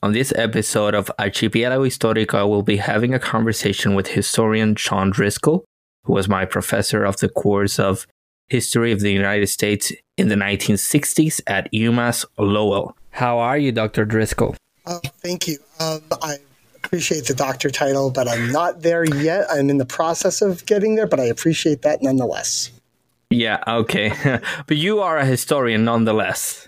On this episode of Archipiélago Histórico, we'll be having a conversation with historian Shawn Driscoll, who was my professor of the course of History of the United States in the 1960s at UMass Lowell. How are you, Dr. Driscoll? Uh, thank you. Um, I appreciate the doctor title, but I'm not there yet. I'm in the process of getting there, but I appreciate that nonetheless. Yeah, okay. but you are a historian nonetheless.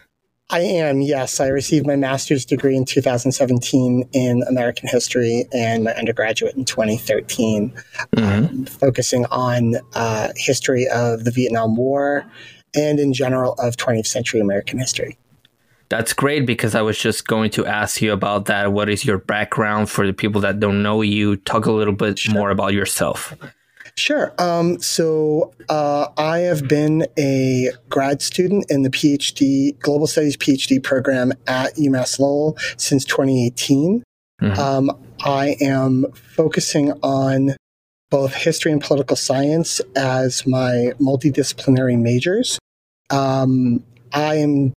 I am, yes. I received my master's degree in 2017 in American history and my undergraduate in 2013, mm-hmm. um, focusing on uh, history of the Vietnam War and in general of 20th century American history. That's great because I was just going to ask you about that. What is your background for the people that don't know you? Talk a little bit sure. more about yourself. Sure. Um, so uh, I have been a grad student in the PhD, Global Studies PhD program at UMass Lowell since 2018. Mm-hmm. Um, I am focusing on both history and political science as my multidisciplinary majors. Um, I am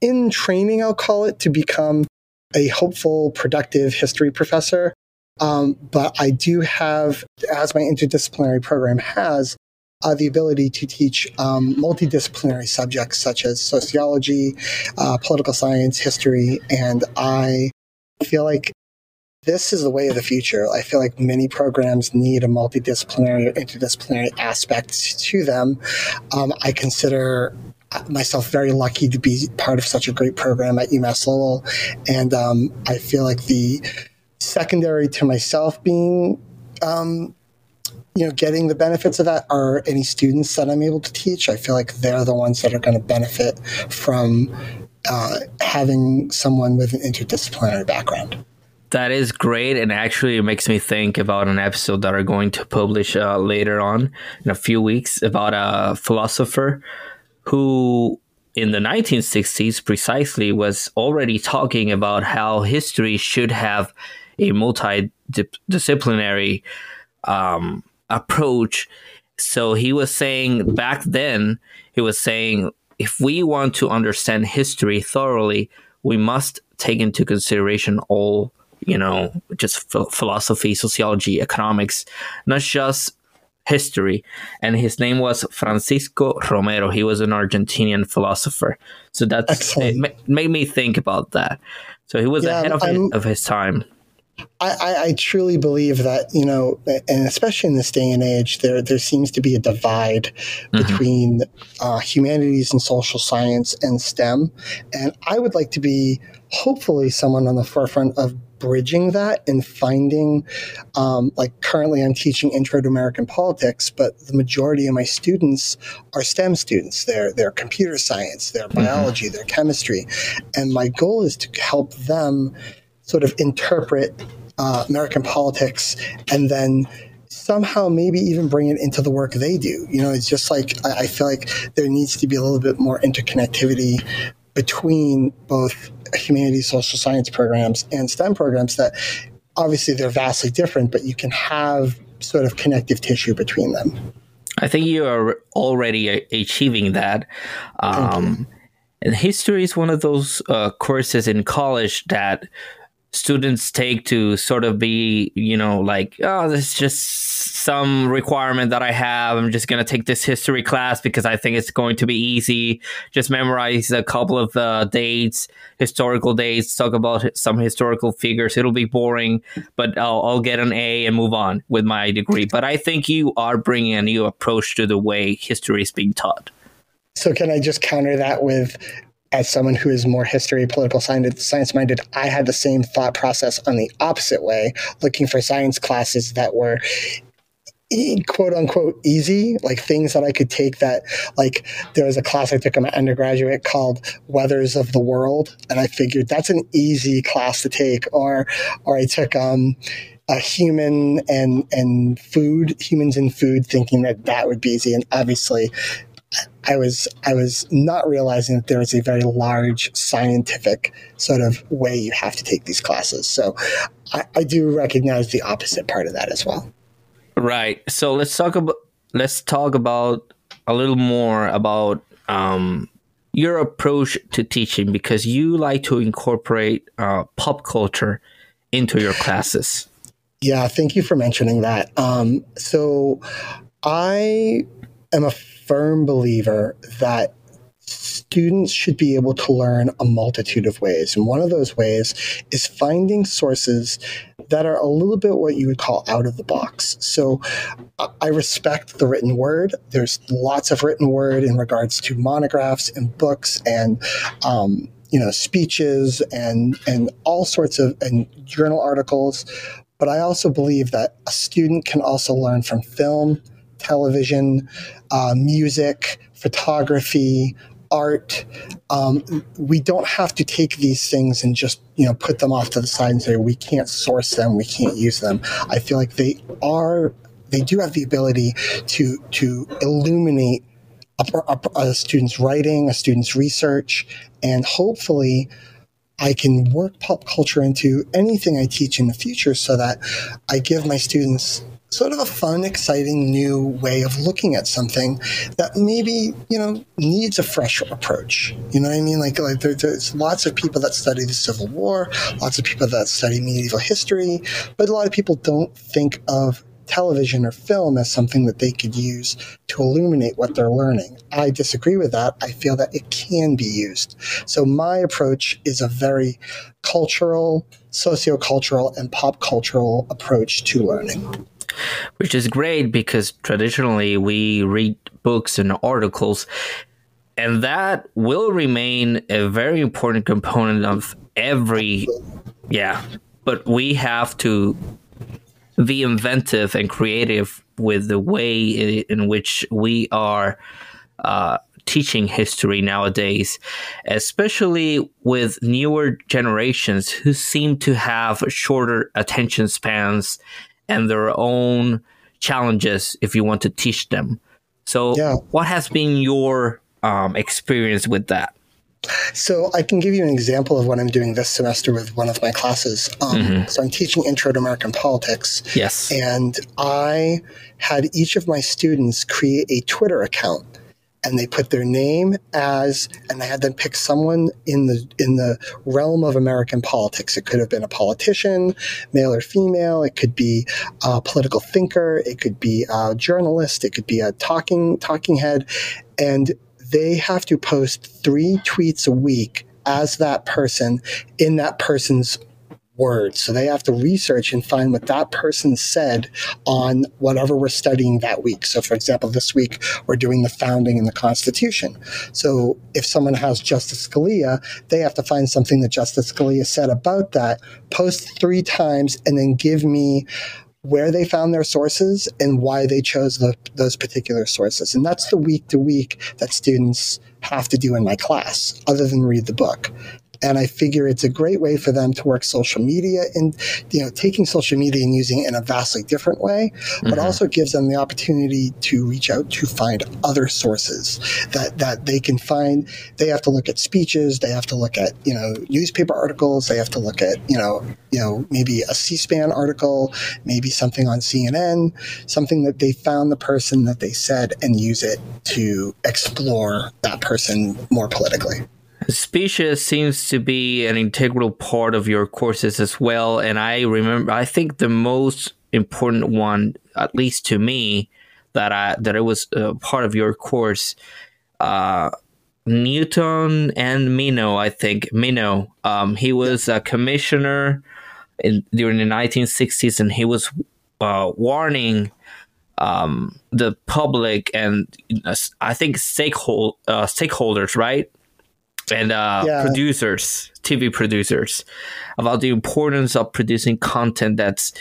in training, I'll call it, to become a hopeful, productive history professor. Um, but I do have, as my interdisciplinary program has, uh, the ability to teach um, multidisciplinary subjects such as sociology, uh, political science, history, and I feel like this is the way of the future. I feel like many programs need a multidisciplinary or interdisciplinary aspect to them. Um, I consider myself very lucky to be part of such a great program at UMass Lowell, and um, I feel like the secondary to myself being um, you know getting the benefits of that are any students that i'm able to teach. I feel like they're the ones that are going to benefit from uh, having someone with an interdisciplinary background. That is great and actually it makes me think about an episode that are going to publish uh, later on in a few weeks about a philosopher who in the 1960s precisely was already talking about how history should have a multidisciplinary um, approach. So he was saying back then, he was saying if we want to understand history thoroughly, we must take into consideration all, you know, just philosophy, sociology, economics, not just history. And his name was Francisco Romero. He was an Argentinian philosopher. So that's it made me think about that. So he was yeah, ahead of his, of his time. I, I, truly believe that you know, and especially in this day and age, there there seems to be a divide mm-hmm. between uh, humanities and social science and STEM, and I would like to be hopefully someone on the forefront of bridging that and finding um, like currently i'm teaching intro to american politics but the majority of my students are stem students they're they're computer science they're mm-hmm. biology they're chemistry and my goal is to help them sort of interpret uh, American politics and then somehow maybe even bring it into the work they do. You know, it's just like I, I feel like there needs to be a little bit more interconnectivity between both humanities, social science programs and STEM programs that obviously they're vastly different, but you can have sort of connective tissue between them. I think you are already achieving that. Um, and history is one of those uh, courses in college that students take to sort of be, you know, like, oh, this is just some requirement that I have. I'm just going to take this history class because I think it's going to be easy. Just memorize a couple of uh, dates, historical dates, talk about some historical figures. It'll be boring, but I'll, I'll get an A and move on with my degree. But I think you are bringing a new approach to the way history is being taught. So, can I just counter that with as someone who is more history, political science, minded, I had the same thought process on the opposite way, looking for science classes that were quote unquote easy, like things that I could take that, like there was a class I took in my undergraduate called Weathers of the World. And I figured that's an easy class to take. Or, or I took, um, a human and and food humans and food thinking that that would be easy and obviously I was I was not realizing that there is a very large scientific sort of way you have to take these classes. So I, I do recognize the opposite part of that as well. Right. So let's talk about let's talk about a little more about um, your approach to teaching because you like to incorporate uh, pop culture into your classes. Yeah, thank you for mentioning that. Um, so, I am a firm believer that students should be able to learn a multitude of ways. And one of those ways is finding sources that are a little bit what you would call out of the box. So I respect the written word. There's lots of written word in regards to monographs and books and, um, you know, speeches and, and all sorts of and journal articles. But I also believe that a student can also learn from film, television, uh, music, photography, art. Um, we don't have to take these things and just you know put them off to the side and say we can't source them, we can't use them. I feel like they are they do have the ability to to illuminate a, a, a student's writing, a student's research, and hopefully. I can work pop culture into anything I teach in the future so that I give my students sort of a fun, exciting new way of looking at something that maybe, you know, needs a fresh approach. You know what I mean? Like, like there, there's lots of people that study the Civil War, lots of people that study medieval history, but a lot of people don't think of television or film as something that they could use to illuminate what they're learning. I disagree with that. I feel that it can be used. So my approach is a very cultural, sociocultural, and pop cultural approach to learning which is great because traditionally we read books and articles, and that will remain a very important component of every. Yeah, but we have to be inventive and creative with the way in which we are uh, teaching history nowadays, especially with newer generations who seem to have shorter attention spans and their own challenges if you want to teach them. So, yeah. what has been your um, experience with that? So I can give you an example of what I'm doing this semester with one of my classes. Um, mm-hmm. So I'm teaching Intro to American Politics. Yes. And I had each of my students create a Twitter account and they put their name as and I had them pick someone in the in the realm of American politics. It could have been a politician, male or female. It could be a political thinker. It could be a journalist. It could be a talking talking head, and they have to post three tweets a week as that person in that person's words. So they have to research and find what that person said on whatever we're studying that week. So, for example, this week we're doing the founding and the Constitution. So if someone has Justice Scalia, they have to find something that Justice Scalia said about that, post three times, and then give me where they found their sources and why they chose the, those particular sources. And that's the week to week that students have to do in my class, other than read the book. And I figure it's a great way for them to work social media and, you know, taking social media and using it in a vastly different way, but mm-hmm. also gives them the opportunity to reach out to find other sources that, that they can find. They have to look at speeches. They have to look at, you know, newspaper articles. They have to look at, you know, you know, maybe a C-SPAN article, maybe something on CNN, something that they found the person that they said and use it to explore that person more politically. Speeches seems to be an integral part of your courses as well. And I remember, I think the most important one, at least to me, that I that it was a part of your course, uh, Newton and Minow, I think Minow. Um, he was a commissioner in, during the 1960s, and he was uh, warning um, the public and uh, I think stakehold, uh, stakeholders, right? And uh, yeah. producers, TV producers, about the importance of producing content that's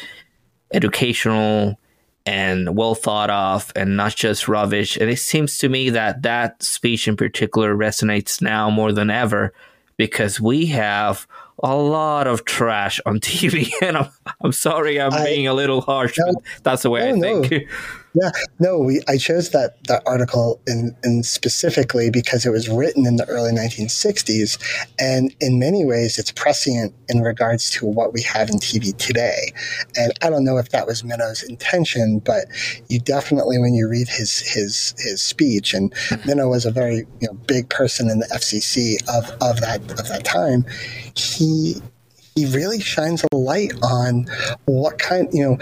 educational and well thought of and not just rubbish. And it seems to me that that speech in particular resonates now more than ever because we have a lot of trash on TV. And I'm, I'm sorry, I'm I, being a little harsh, no, but that's the way no, I think. No. Yeah, no, we I chose that that article in, in specifically because it was written in the early 1960s, and in many ways it's prescient in regards to what we have in TV today. And I don't know if that was Minow's intention, but you definitely when you read his his his speech, and Minow was a very you know big person in the FCC of of that of that time, he he really shines a light on what kind you know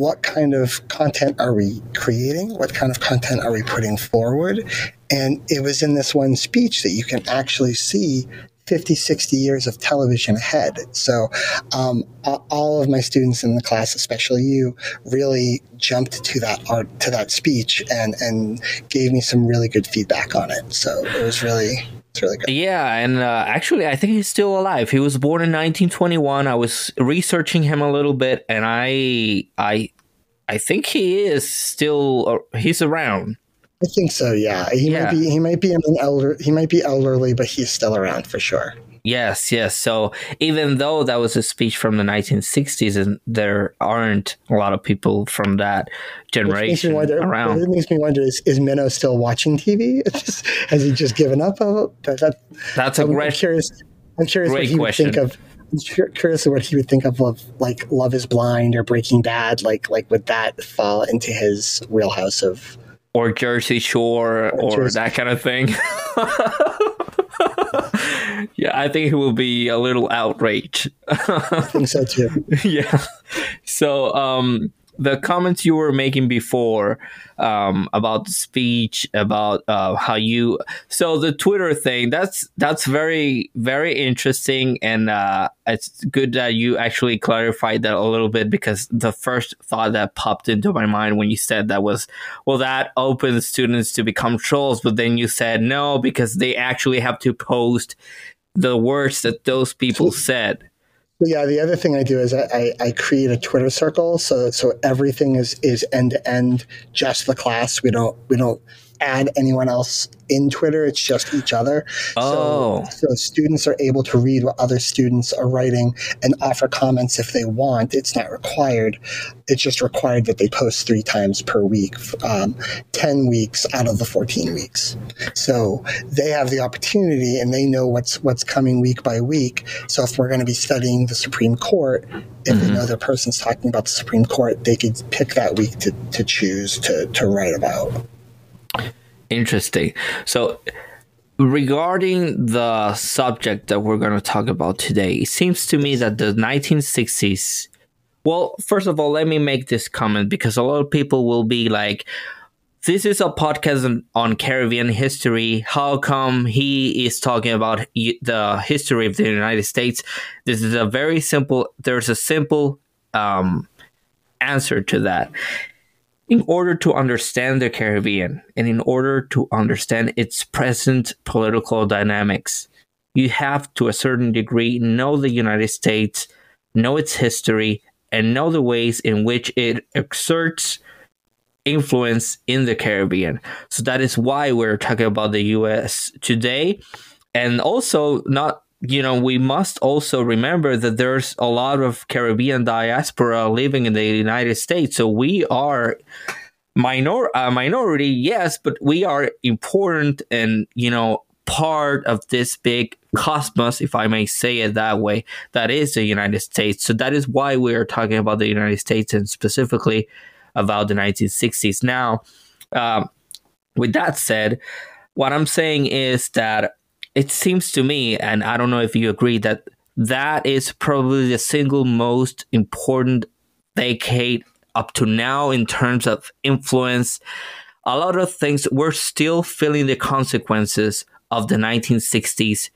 what kind of content are we creating? What kind of content are we putting forward? And it was in this one speech that you can actually see 50, 60 years of television ahead. So, um, all of my students in the class, especially you, really jumped to that art, to that speech and, and gave me some really good feedback on it. So it was really, really. Yeah, and uh, actually, I think he's still alive. He was born in 1921. I was researching him a little bit, and I, I, I think he is still. Uh, he's around. I think so. Yeah, he yeah. might be. He might be an elder. He might be elderly, but he's still around for sure. Yes, yes. So even though that was a speech from the 1960s, and there aren't a lot of people from that generation wonder, around, it makes me wonder: Is, is still watching TV? Has he just given up? That, that, That's a I'm great. Curious. I'm curious what he question. would think of. I'm curious what he would think of, of like Love Is Blind or Breaking Bad. Like, like would that fall into his wheelhouse of or Jersey Shore or, or Jersey. that kind of thing? yeah, I think he will be a little outraged. I think so too. yeah. So, um, the comments you were making before um, about speech, about uh, how you so the Twitter thing that's that's very very interesting, and uh, it's good that you actually clarified that a little bit because the first thought that popped into my mind when you said that was well that opens students to become trolls, but then you said no because they actually have to post the words that those people said yeah, the other thing I do is I, I, create a Twitter circle so so everything is is end to end, just the class. We don't we don't add anyone else in Twitter. It's just each other. Oh. So, so, students are able to read what other students are writing and offer comments if they want. It's not required. It's just required that they post three times per week, um, 10 weeks out of the 14 weeks. So they have the opportunity and they know what's, what's coming week by week. So if we're going to be studying the Supreme Court, if mm-hmm. the person's talking about the Supreme Court, they could pick that week to, to choose to, to write about. Interesting. So, regarding the subject that we're going to talk about today, it seems to me that the 1960s. Well, first of all, let me make this comment because a lot of people will be like, this is a podcast on Caribbean history. How come he is talking about the history of the United States? This is a very simple, there's a simple um, answer to that in order to understand the Caribbean and in order to understand its present political dynamics, you have to a certain degree know the United States, know its history, and know the ways in which it exerts influence in the Caribbean. So that is why we're talking about the US today. And also not you know, we must also remember that there's a lot of Caribbean diaspora living in the United States. So we are minor uh, minority, yes, but we are important and you know part of this big cosmos, if I may say it that way, that is the United States. So that is why we are talking about the United States and specifically about the 1960s. Now, um, with that said, what I'm saying is that it seems to me, and I don't know if you agree, that that is probably the single most important decade up to now in terms of influence. A lot of things we're still feeling the consequences of the 1960s,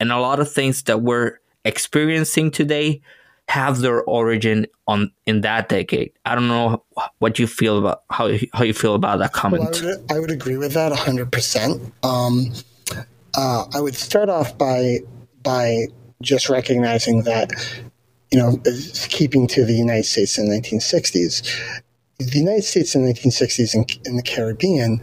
and a lot of things that we're experiencing today have their origin on in that decade. I don't know what you feel about how how you feel about that comment. Well, I, would, I, would, agree with that hundred um, percent. Uh, I would start off by by just recognizing that you know keeping to the United States in the 1960s, the United States in the 1960s in, in the Caribbean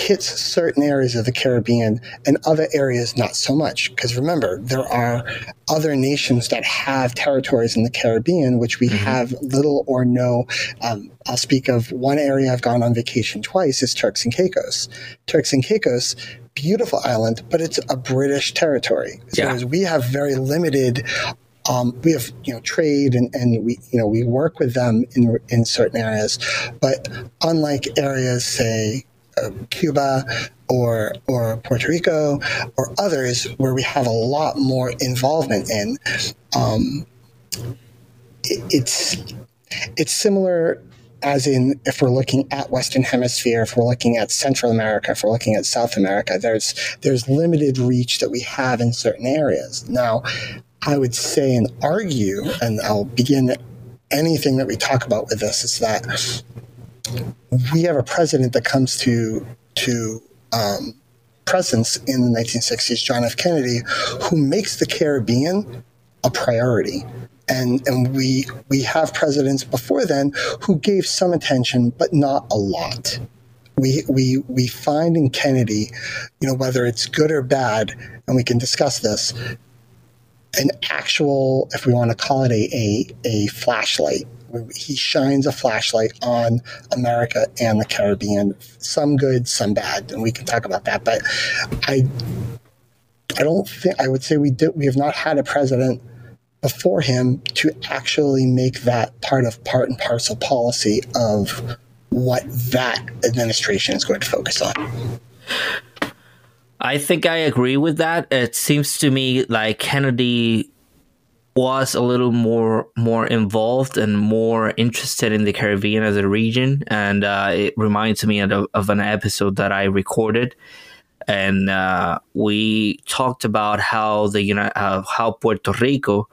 hits certain areas of the Caribbean and other areas not so much. Because remember, there are other nations that have territories in the Caribbean which we mm-hmm. have little or no. Um, I'll speak of one area I've gone on vacation twice is Turks and Caicos. Turks and Caicos, beautiful island, but it's a British territory. So yeah. we have very limited um, we have you know trade and, and we you know we work with them in in certain areas, but unlike areas say Cuba or or Puerto Rico or others where we have a lot more involvement in, um, it, it's it's similar as in if we're looking at western hemisphere if we're looking at central america if we're looking at south america there's there's limited reach that we have in certain areas. Now I would say and argue, and I'll begin anything that we talk about with this, is that we have a president that comes to to um, presence in the 1960s, John F. Kennedy, who makes the Caribbean a priority. And, and we we have presidents before then who gave some attention, but not a lot. We, we, we find in Kennedy, you know, whether it's good or bad, and we can discuss this, an actual, if we want to call it a, a, a flashlight. He shines a flashlight on America and the Caribbean, some good, some bad, and we can talk about that. But I, I don't think I would say we did. We have not had a president before him to actually make that part of part and parcel policy of what that administration is going to focus on. I think I agree with that. It seems to me like Kennedy was a little more more involved and more interested in the Caribbean as a region, and uh, it reminds me of, of, an episode that I recorded, and uh, we talked about how the uh, how Puerto Rico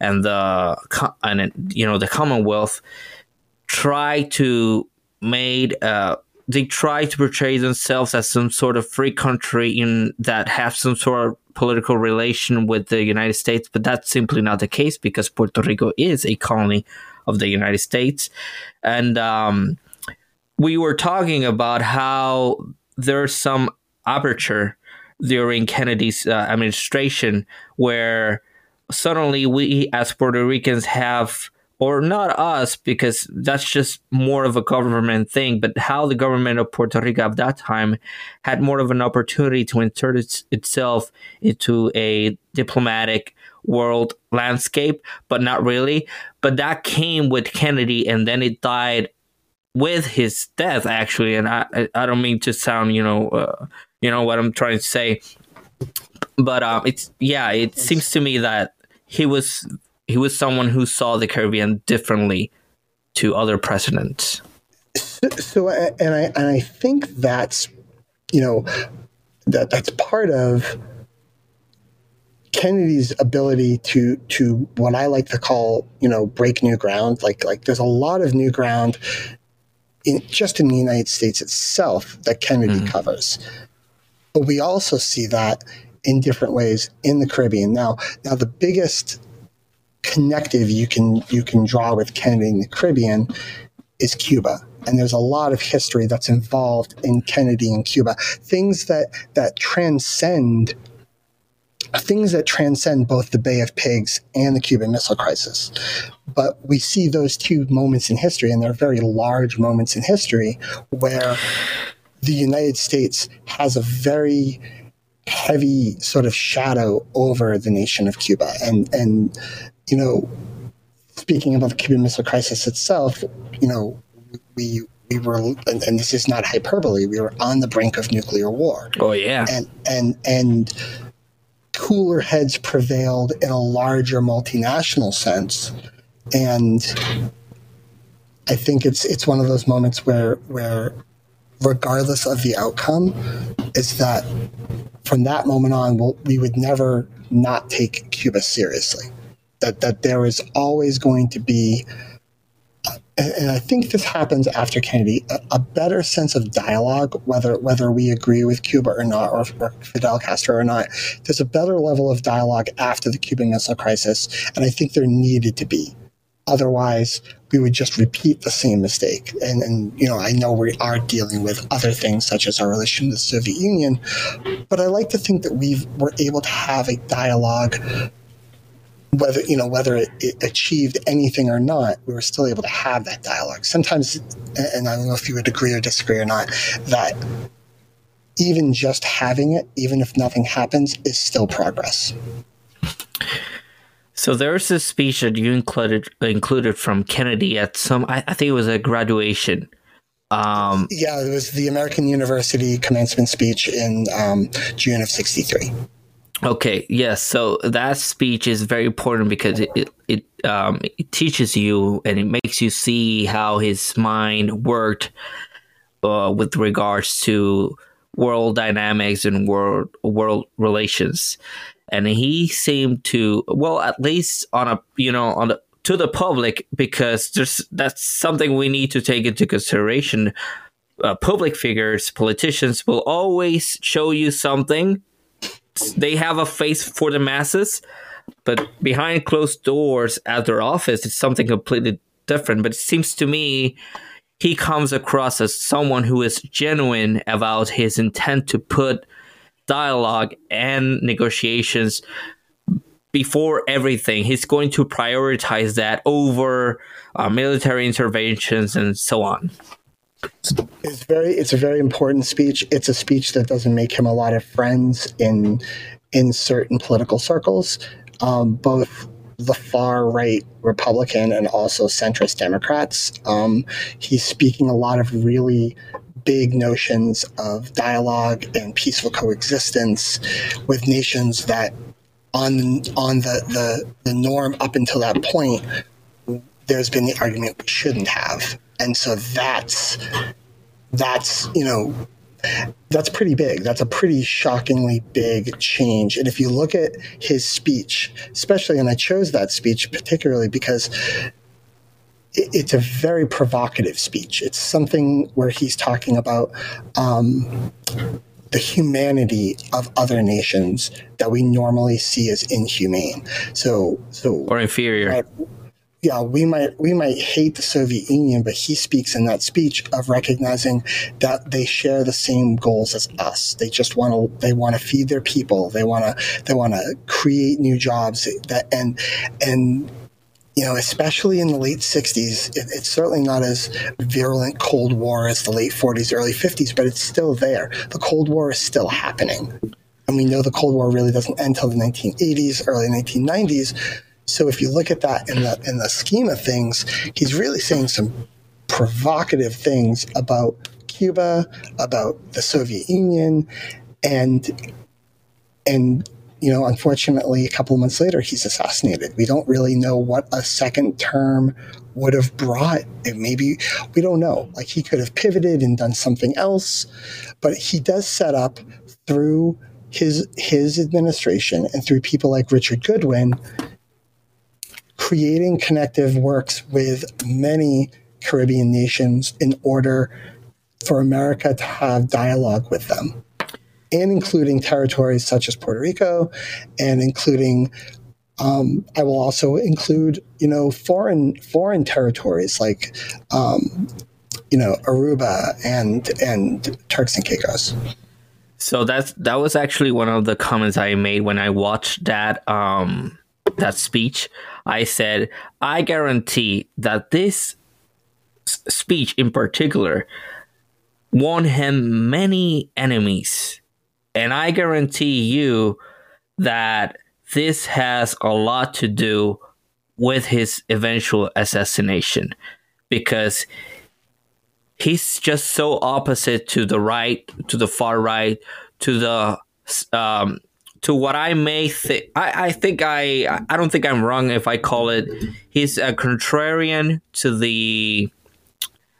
and the and you know the Commonwealth try to made uh, they try to portray themselves as some sort of free country in that have some sort of political relation with the United States, but that's simply not the case because Puerto Rico is a colony of the United States, and um, we were talking about how there's some aperture during Kennedy's uh, administration where suddenly we as Puerto Ricans have or not us because that's just more of a government thing but how the government of puerto rico at that time had more of an opportunity to insert its, itself into a diplomatic world landscape but not really. But that came with kennedy and then it died with his death actually. And i i don't mean to sound you know uh, you know what i'm trying to say but um it's yeah it seems to me that he was he was someone who saw the Caribbean differently to other presidents. So, so and I and I think that's you know that that's part of Kennedy's ability to to what I like to call you know break new ground. Like like there's a lot of new ground in just in the United States itself that Kennedy mm-hmm. covers, but we also see that in different ways in the Caribbean. Now now the biggest connective you can you can draw with Kennedy in the Caribbean is Cuba. And there's a lot of history that's involved in Kennedy and Cuba. Things that that transcend things that transcend both the Bay of Pigs and the Cuban Missile Crisis. But we see those two moments in history, and they're very large moments in history where the United States has a very heavy sort of shadow over the nation of Cuba. And and you know, speaking about the Cuban Missile Crisis itself, you know, we we were, and, and, this is not hyperbole, we were on the brink of nuclear war. Oh yeah, and and and cooler heads prevailed in a larger multinational sense, and I think it's it's one of those moments where where regardless of the outcome, is that from that moment on, we'll, we would never not take Cuba seriously that that there is always going to be and I think this happens after Kennedy, a, a, better sense of dialogue, whether whether we agree with Cuba or not, or, or, Fidel Castro or not. There's a better level of dialogue after the Cuban Missile Crisis, and I think there needed to be. Otherwise, we would just repeat the same mistake. And, and, you know, I know we are dealing with other things such as our relation to the Soviet Union, but I like to think that we were able to have a dialogue whether you know whether it, it, achieved anything or not, we were still able to have that dialogue. Sometimes, and I don't know if you would agree or disagree or not, that even just having it, even if nothing happens, is still progress. So there's a speech that you included included from Kennedy at some, I, I think it was a graduation. Um, yeah, it was the American University commencement speech in um, June of '63. Okay, yes. So that speech is very important because it it it, um, it teaches you and it makes you see how his mind worked uh, with regards to world dynamics and world world relations. And he seemed to, well, at least on a you know on the to the public because there's that's something we need to take into consideration. Uh, public figures, politicians will always show you something they have a face for the masses, but behind closed doors at their office, it's something completely different. But it seems to me he comes across as someone who is genuine about his intent to put dialogue and negotiations before everything. He's going to prioritize that over uh, military interventions and so on. It's very it's a very important speech. It's a speech that doesn't make him a lot of friends in in certain political circles, um, both the far right Republican and also centrist Democrats. Um, he's speaking a lot of really big notions of dialogue and peaceful coexistence with nations that on on the, the, the norm up until that point there's been the argument we shouldn't have and so that's that's you know that's pretty big. That's a pretty shockingly big change. And if you look at his speech, especially, and I chose that speech particularly because it's a very provocative speech. It's something where he's talking about um, the humanity of other nations that we normally see as inhumane. So, so or inferior yeah, we might we might hate the Soviet Union, but he speaks in that speech of recognizing that they share the same goals as us. They just want to they want to feed their people. They want to they want to create new jobs. That and and you know, especially in the late 60s, it, it's certainly not as virulent Cold War as the late 40s, early 50s, but it's still there. The Cold War is still happening. And we know the Cold War really doesn't end until the 1980s, early 1990s so if you look at that in the in the scheme of things, he's really saying some provocative things about Cuba, about the Soviet Union, and and you know, unfortunately, a couple of months later, he's assassinated. We don't really know what a second term would have brought. It maybe we don't know. Like he could have pivoted and done something else, but he does set up through his his administration and through people like Richard Goodwin creating connective works with many Caribbean nations in order for America to have dialogue with them, and including territories such as Puerto Rico, and including um, I will also include you know foreign foreign territories like um, you know Aruba and and Turks and Caicos. So that's that was actually one of the comments I made when I watched that um, that speech. I said, I guarantee that this speech in particular won him many enemies. And I guarantee you that this has a lot to do with his eventual assassination because he's just so opposite to the right, to the far right, to the um, to what I may think. I, I think I I don't think I'm wrong if I call it he's a contrarian to the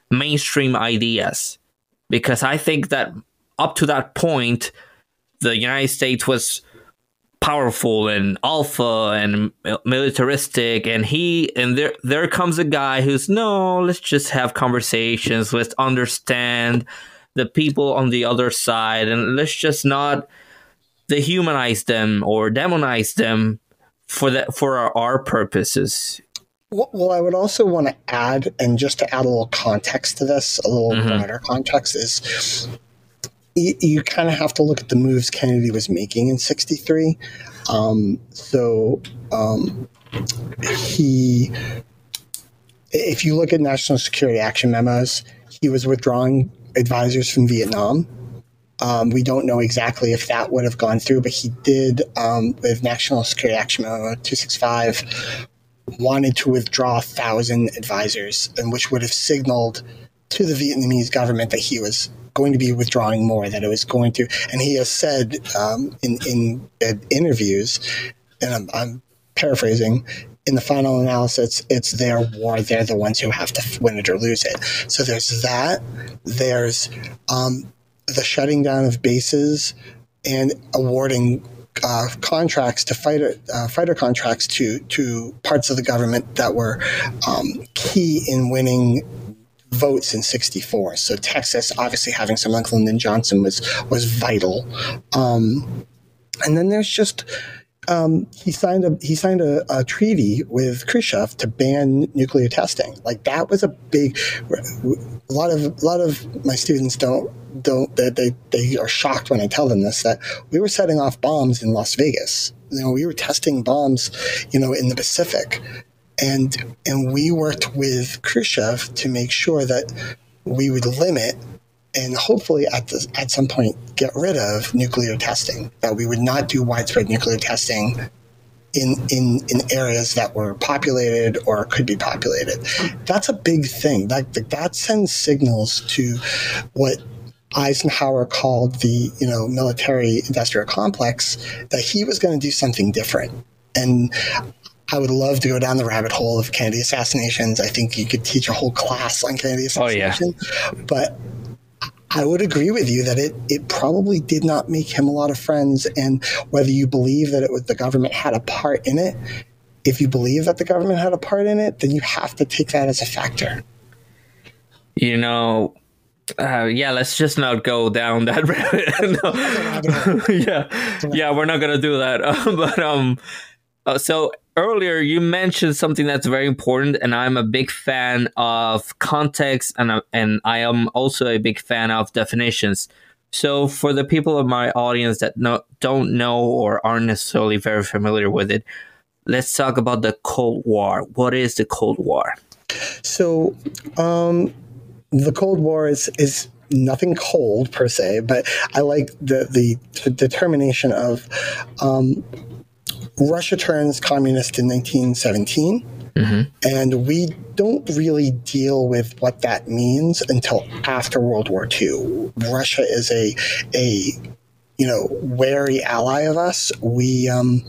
mainstream ideas because I think that up to that point the United States was powerful and alpha and militaristic and he and there there comes a guy who's no let's just have conversations let's understand the people on the other side and let's just not dehumanize them or demonize them for that for our, our purposes. Well, I would also want to add, and just to add a little context to this, a little mm-hmm. broader context is you, you kind of have to look at the moves Kennedy was making in 63. Um, so um, he, if you look at national security action memos, he was withdrawing advisors from Vietnam. Um, we don't know exactly if that would have gone through, but he did um, with National Security Action Memo 265 wanted to withdraw a thousand advisors, and which would have signaled to the Vietnamese government that he was going to be withdrawing more, that it was going to, and he has said um, in in uh, interviews, and I'm, I'm paraphrasing, in the final analysis, it's their war. They're the ones who have to win it or lose it. So there's that. There's um, the shutting down of bases and awarding uh, contracts to fighter uh, fighter contracts to to parts of the government that were um, key in winning votes in 64 so texas obviously having someone like lyndon johnson was was vital. Um, and then there's just um, he signed a he signed a, a, treaty with Khrushchev to ban nuclear testing. Like that was a big. A lot of a lot of my students don't don't they, they they are shocked when I tell them this that we were setting off bombs in Las Vegas. You know, we were testing bombs, you know, in the Pacific, and and we worked with Khrushchev to make sure that we would limit and hopefully at the, at some point get rid of nuclear testing. That we would not do widespread nuclear testing in in in areas that were populated or could be populated. That's a big thing. That that sends signals to what Eisenhower called the you know military industrial complex that he was going to do something different. And I would love to go down the rabbit hole of Kennedy assassinations. I think you could teach a whole class on Kennedy assassination. Oh, yeah. But I would agree with you that it it probably did not make him a lot of friends. And whether you believe that it was the government had a part in it, if you believe that the government had a part in it, then you have to take that as a factor. You know, uh, yeah, let's just not go down that road. yeah, yeah, we're not gonna do that. but um, uh, so earlier you mentioned something that's very important, and I'm a big fan of context, and uh, and I am also a big fan of definitions. So for the people of my audience that no, don't know or aren't necessarily very familiar with it, let's talk about the Cold War. What is the Cold War? So, um, the Cold War is is nothing cold per se, but I like the the, the determination of um, Russia turns communist in 1917. Mm-hmm. And we don't really deal with what that means until after World War II. Russia is a a you know wary ally of us. We um,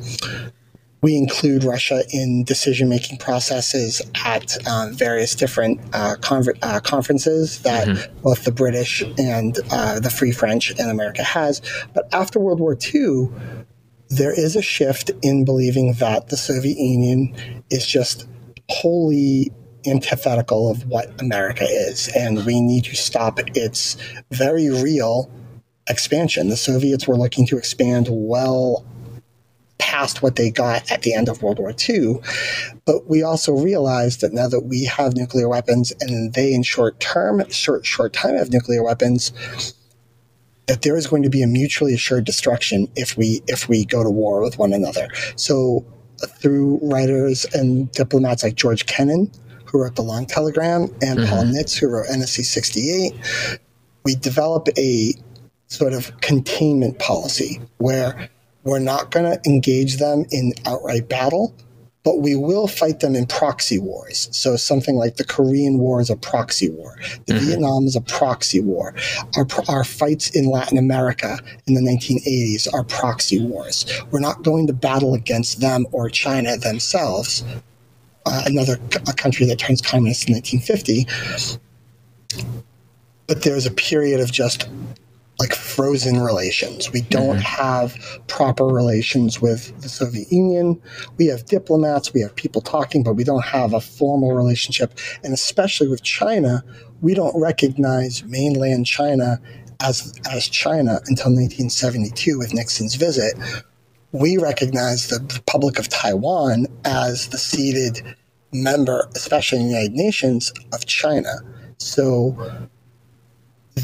we include Russia in decision making processes at uh, various different uh, conver- uh, conferences that mm-hmm. both the British and uh, the Free French and America has. But after World War II, there is a shift in believing that the Soviet Union is just wholly antithetical of what America is, and we need to stop its very real expansion. The Soviets were looking to expand well past what they got at the end of World War II. But we also realized that now that we have nuclear weapons and they in short term, short short time have nuclear weapons, that there is going to be a mutually assured destruction if we if we go to war with one another. So through writers and diplomats like George Kennan, who wrote the Long Telegram, and mm-hmm. Paul Nitze, who wrote NSC 68, we develop a sort of containment policy where we're not going to engage them in outright battle, but we will fight them in proxy wars. So something like the Korean War is a proxy war. The mm-hmm. Vietnam is a proxy war. Our, our fights in Latin America in the 1980s are proxy wars. We're not going to battle against them or China themselves, uh, another a country that turns communist in 1950. But there's a period of just like frozen relations. We don't mm-hmm. have proper relations with the Soviet Union. We have diplomats, we have people talking, but we don't have a formal relationship. And especially with China, we don't recognize mainland China as, as China until 1972 with Nixon's visit. We recognize the Republic of Taiwan as the ceded member, especially in the United Nations, of China. So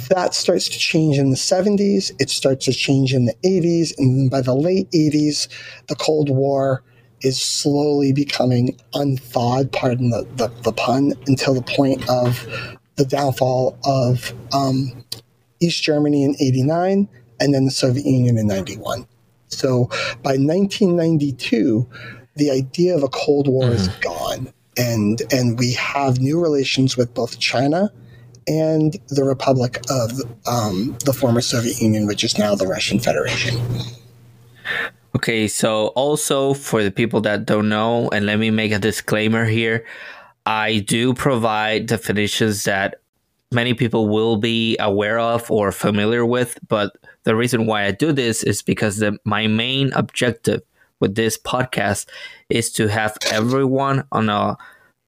that starts to change in the 70s. It starts to change in the 80s. And by the late 80s, the Cold War is slowly becoming unthawed, pardon the, the, the pun, until the point of the downfall of um, East Germany in 89 and then the Soviet Union in 91. So by 1992, the idea of a Cold War mm-hmm. is gone. And, and we have new relations with both China and the Republic of um, the former Soviet Union, which is now the Russian Federation. Okay, so also for the people that don't know, and let me make a disclaimer here I do provide definitions that many people will be aware of or familiar with, but the reason why I do this is because the, my main objective with this podcast is to have everyone on a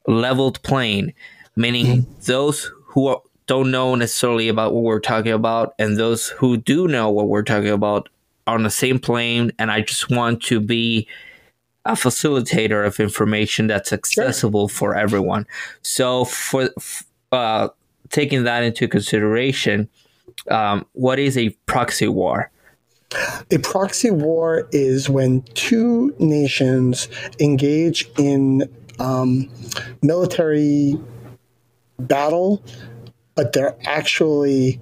leveled plane, meaning mm-hmm. those who don't know necessarily about what we're talking about and those who do know what we're talking about are on the same plane. And I just want to be a facilitator of information that's accessible sure. for everyone. So for uh, taking that into consideration, um, what is a proxy war? A proxy war is when two nations engage in um, military battle, but they're actually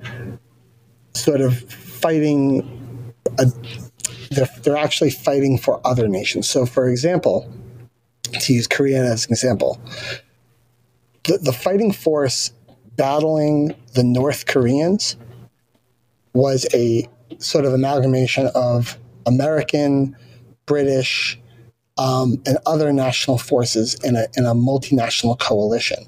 sort of fighting. A, they're, they're actually fighting for other nations. So, for example, to use Korea as an example, the, the fighting force battling the North Koreans was a sort of amalgamation of American, British, um, and other national forces in a, in a multinational coalition.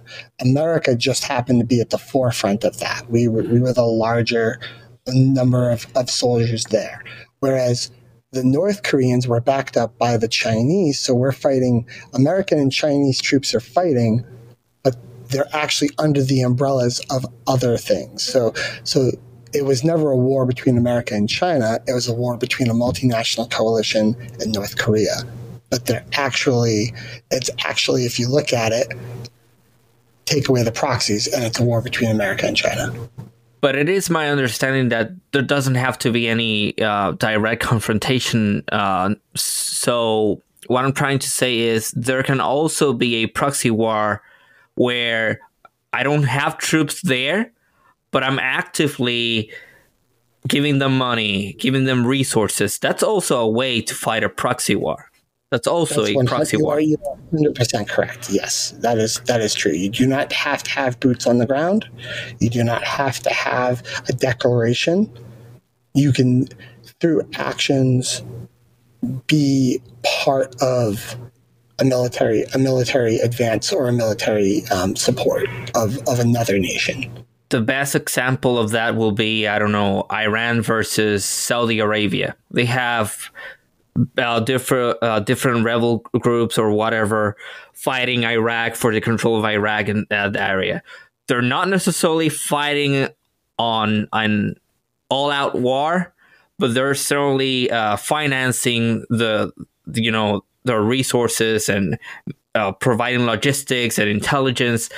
America just happened to be at the forefront of that. We were, we were the larger number of, of soldiers there. Whereas the North Koreans were backed up by the Chinese, so we're fighting, American and Chinese troops are fighting, but they're actually under the umbrellas of other things. So, so it was never a war between America and China. It was a war between a multinational coalition and North Korea. But they're actually, it's actually, if you look at it, take away the proxies, and it's a war between America and China. But it is my understanding that there doesn't have to be any uh, direct confrontation. Uh, so, what I'm trying to say is there can also be a proxy war where I don't have troops there, but I'm actively giving them money, giving them resources. That's also a way to fight a proxy war. That's also That's a proxy war. You are 100% correct. Yes, that is that is true. You do not have to have boots on the ground. You do not have to have a declaration. You can, through actions, be part of a military a military advance or a military um, support of, of another nation the best example of that will be I don't know Iran versus Saudi Arabia. They have uh, different uh, different rebel groups or whatever fighting Iraq for the control of Iraq in that area. They're not necessarily fighting on an all out war, but they're certainly uh, financing the you know their resources and uh, providing logistics and intelligence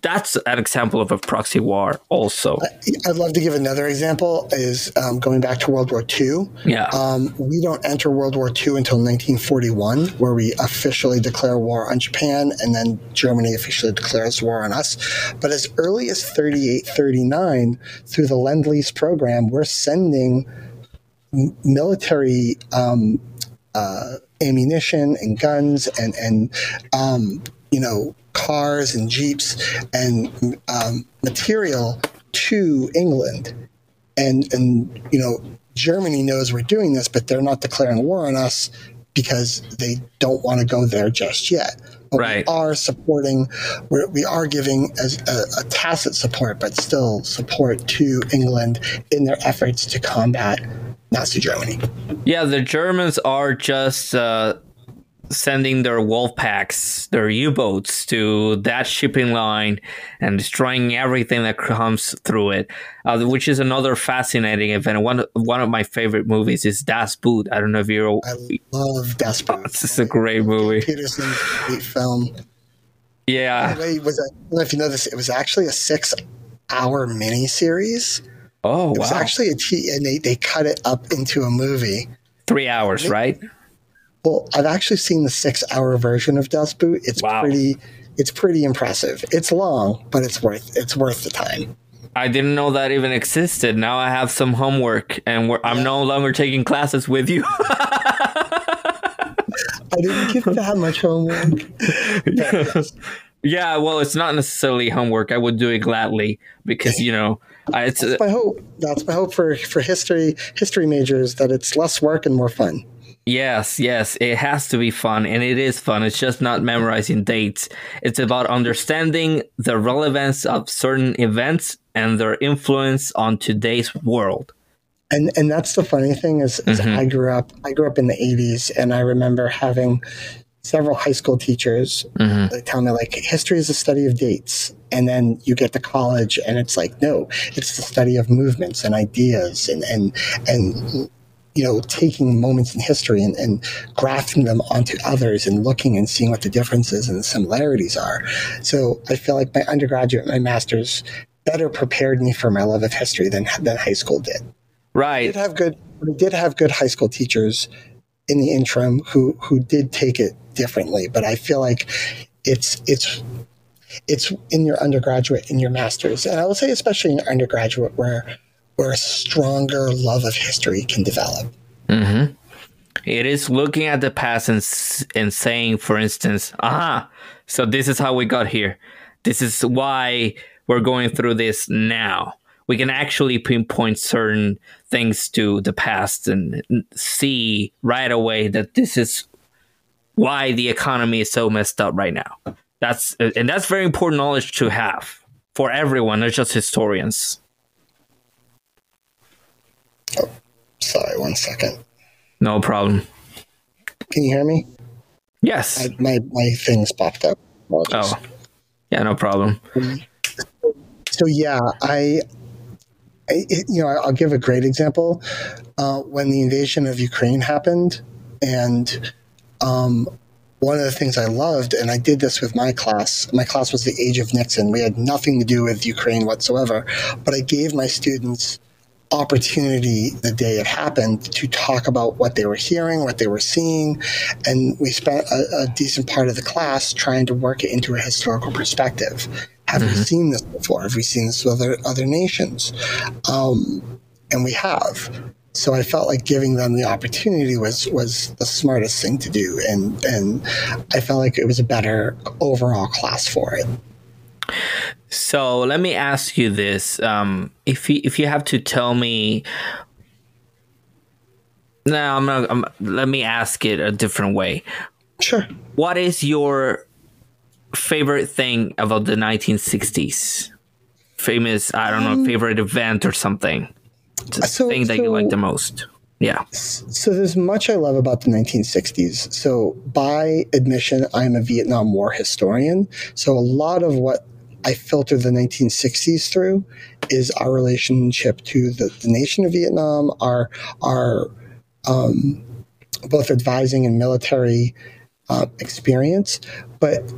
that's an example of a proxy war also. I'd love to give another example is um, going back to world war ii yeah. Um, we don't enter world war ii until 1941 where we officially declare war on japan and then germany officially declares war on us. But as early as 38 39 through the lend-lease program we're sending military um, uh, ammunition and guns and and um, you know cars and jeeps and um, material to England, and and you know Germany knows we're doing this, but they're not declaring war on us because they don't want to go there just yet. But right. we are supporting, we're, we are giving as a, a tacit support, but still support to England in their efforts to combat Nazi Germany. Yeah, the Germans are just uh, sending their wolf packs, their U-boats to that shipping line and destroying everything that comes through it, uh, which is another fascinating event. One one of my favorite movies is Das Boot. I don't know if you're. I love Das Boot. It's a great movie. Petersen's great film. Yeah. Wait, was I don't know if you know this. It was actually a six-hour mini series. Oh It was actually a t- and they they cut it up into a movie. Three hours, right? Well, I've actually seen the six-hour version of Das Boot. It's Wow. pretty. It's pretty impressive. It's long, but it's worth it's worth the time. I didn't know that even existed. Now I have some homework, and we're, I'm no longer taking classes with you. I didn't give that much homework. yeah, well, it's not necessarily homework. I would do it gladly because you know, I, it's That's my hope. That's my hope for for history history majors that it's less work and more fun. Yes, yes, it has to be fun, and it is fun. It's just not memorizing dates. It's about understanding the relevance of certain events and their influence on today's world. And and that's the funny thing is, is mm-hmm. I grew up I grew up in the '80s, and I remember having several high school teachers mm-hmm. like, tell me like history is the study of dates and then you get to college and it's like no it's the study of movements and ideas and and and you know taking moments in history and, and grafting them onto others and looking and seeing what the differences and the similarities are. So i feel like my undergraduate my master's better prepared me for my love of history than than high school did. Right. I did have good we did have good high school teachers in the interim who who did take it differently but i feel like it's it's it's in your undergraduate in your masters. And i would say especially in undergraduate where where a stronger love of history can develop mm-hmm. It is looking at the past and, and saying, for instance, aha, so this is how we got here. This is why we're going through this now. We can actually pinpoint certain things to the past and see right away that this is why the economy is so messed up right now. That's and that's very important knowledge to have for everyone, not just historians. Sorry one second No problem. can you hear me Yes. I, my my things popped up Apologies. oh, yeah, no problem. So yeah, I, I you know, I'll give a great example. Uh, when the invasion of Ukraine happened, and um, one of the things I loved, and I did this with my class. My class was the Age of Nixon. We had nothing to do with Ukraine whatsoever, but I gave my students opportunity the day it happened to talk about what they were hearing, what they were seeing, and we spent a, a decent part of the class trying to work it into a historical perspective. Have we seen this before? Have we seen this with other other nations? Um, and we have. So I felt like giving them the opportunity was was the smartest thing to do, and and I felt like it was a better overall class for it. So let me ask you this: um, if you if you have to tell me, no, I'm not. I'm, let me ask it a different way. Sure. What is your favorite thing about the 1960s? Famous, I don't know, favorite event or something. So- thing that you so- like the most. Yeah. So there's much I love about the 1960s. So by admission, I'm a Vietnam War historian. So a lot of what I filter the 1960s through is our relationship to the, the nation of Vietnam, our our um, both advising and military uh, experience, but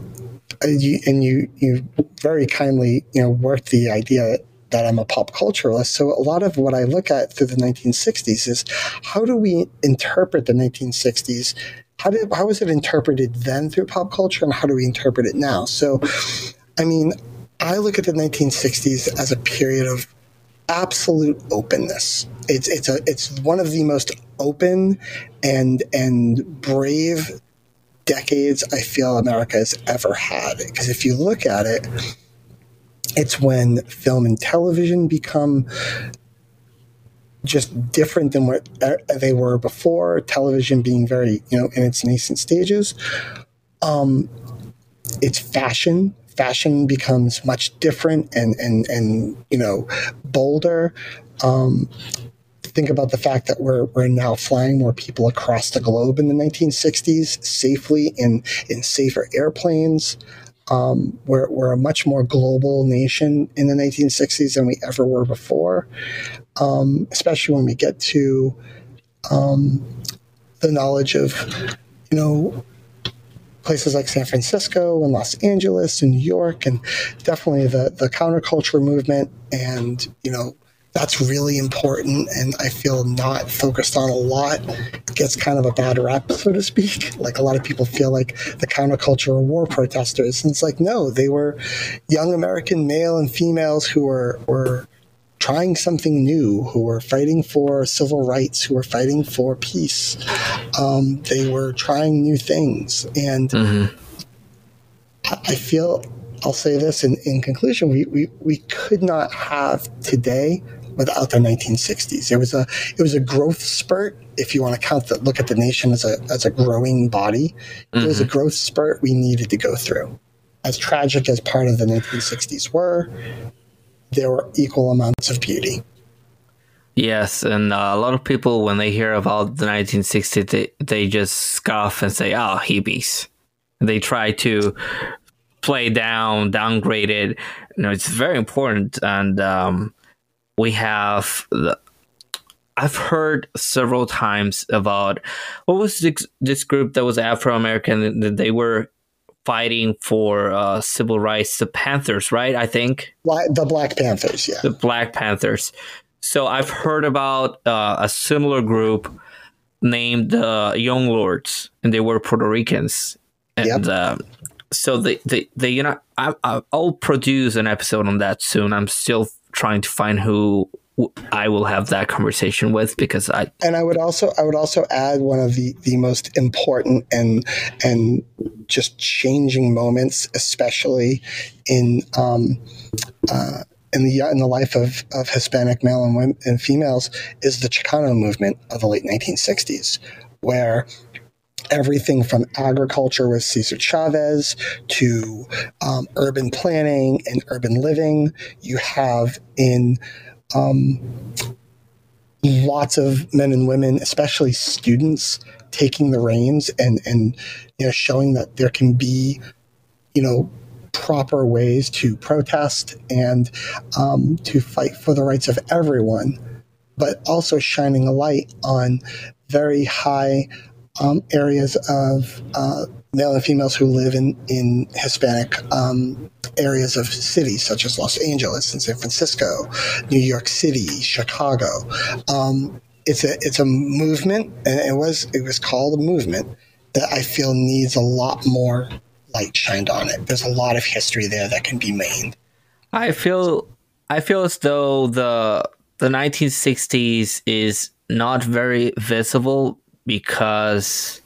uh, you, and you you very kindly you know worked the idea that I'm a pop culturalist. So a lot of what I look at through the 1960s is how do we interpret the 1960s? How did how was it interpreted then through pop culture, and how do we interpret it now? So, I mean, I look at the 1960s as a period of absolute openness. It's it's a it's one of the most open and and brave decades I feel America has ever had. Because if you look at it, it's when film and television become just different than what they were before. Television being very, you know, in its nascent stages. Um, it's fashion. Fashion becomes much different and and and you know bolder. Um, think about the fact that we're we're now flying more people across the globe in the 1960s safely in in safer airplanes. Um, we're, we're a much more global nation in the 1960s than we ever were before, um, especially when we get to um, the knowledge of, you know, places like San Francisco and Los Angeles and New York, and definitely the the counterculture movement. And you know, that's really important, and I feel not focused on a lot. gets kind of a bad rap, so to speak. Like a lot of people feel like the counterculture are war protesters, and it's like no, they were young American male and females who were were trying something new, who were fighting for civil rights, who were fighting for peace. Um, they were trying new things. And mm-hmm. I feel, I'll say this in, in conclusion, we, we, we could not have today without the 1960s. It was a it was a growth spurt. If you want to count the look at the nation as a as a growing body, mm-hmm. it was a mm-hmm. growth spurt we needed to go through. As tragic as part of the 1960s were, there were equal amounts of beauty. Yes, and uh, a lot of people, when they hear about the 1960s, they, they just scoff and say, oh, hippies. They try to play down, downgrade it. You know, it's very important. And um, we have, the, I've heard several times about what was this, this group that was Afro American. That they were fighting for uh, civil rights, the Panthers, right? I think the Black Panthers, yeah, the Black Panthers. So I've heard about uh, a similar group named the uh, Young Lords, and they were Puerto Ricans, and yep. uh, so they, they, they, you know, I, I'll produce an episode on that soon. I'm still trying to find who I will have that conversation with because I and I would also I would also add one of the the most important and and just changing moments, especially in um, uh, in the in the life of, of Hispanic male and women and females, is the Chicano movement of the late 1960s, where everything from agriculture with Cesar Chavez to um, urban planning and urban living. You have in um, lots of men and women, especially students, taking the reins and and you know showing that there can be you know proper ways to protest and um, to fight for the rights of everyone, but also shining a light on very high um, areas of uh, male and females who live in in Hispanic um, areas of cities such as Los Angeles and San Francisco, New York City, Chicago. Um, it's a it's a movement, and it was it was called a movement that I feel needs a lot more light shined on it. There's a lot of history there that can be made. I feel I feel as though the the 1960s is not very visible because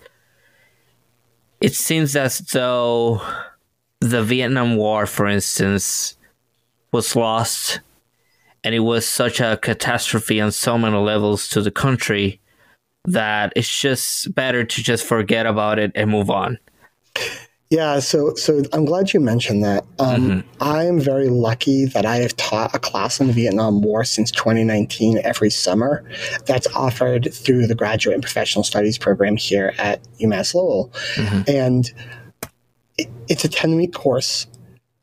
it seems as though the Vietnam War, for instance, was lost and it was such a catastrophe on so many levels to the country that it's just better to just forget about it and move on. Yeah, so so I'm glad you mentioned that. Um, mm-hmm. I am very lucky that I have taught a class on the Vietnam War since 2019 every summer. That's offered through the Graduate and Professional Studies program here at UMass Lowell, mm-hmm. and it, it's a 10 week course.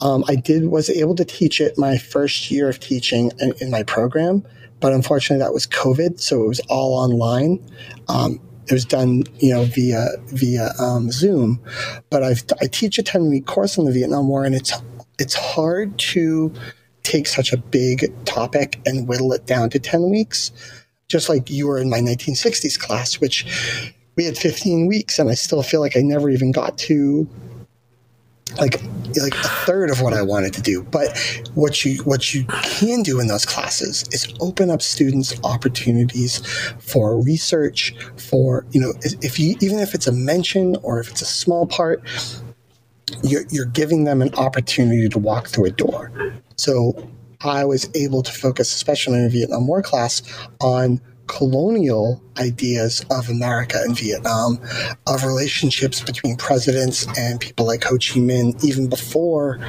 Um, I did was able to teach it my first year of teaching in, in, my program, but unfortunately that was COVID, so it was all online. Um, it was done, you know, via via um, Zoom. But I've, I teach a ten week course on the Vietnam War, and it's it's hard to take such a big topic and whittle it down to ten weeks. Just like you were in my 1960s class, which we had 15 weeks, and I still feel like I never even got to like like a third of what I wanted to do. But what you what you can do in those classes is open up students opportunities for research, for you know, if you even if it's a mention or if it's a small part, you're you're giving them an opportunity to walk through a door. So I was able to focus, especially in a Vietnam War class, on colonial ideas of America and Vietnam, of relationships between presidents and people like Ho Chi Minh, even before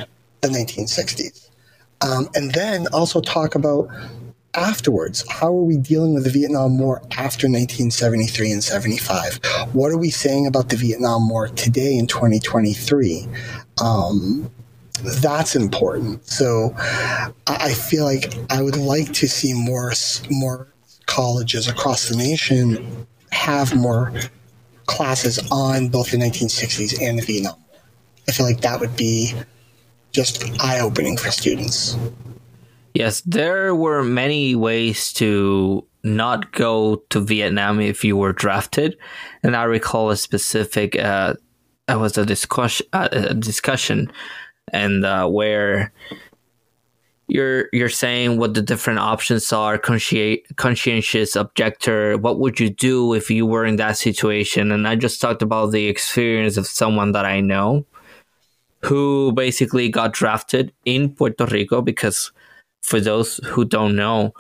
the 1960s. Um, and then also talk about afterwards. How are we dealing with the Vietnam War after 1973 and 75? What are we saying about the Vietnam War today in 2023? Um, that's important. So I feel like I would like to see more more colleges across the nation have more classes on both the 1960s and the Vietnam. I feel like that would be just eye opening for students. Yes, there were many ways to not go to Vietnam if you were drafted, and I recall a specific. Uh, it was a discussion, uh, a discussion, and uh, where you're you're saying what the different options are consci- conscientious objector what would you do if you were in that situation? And i just talked about the experience of someone that i know who basically got drafted in puerto rico because for those who don't know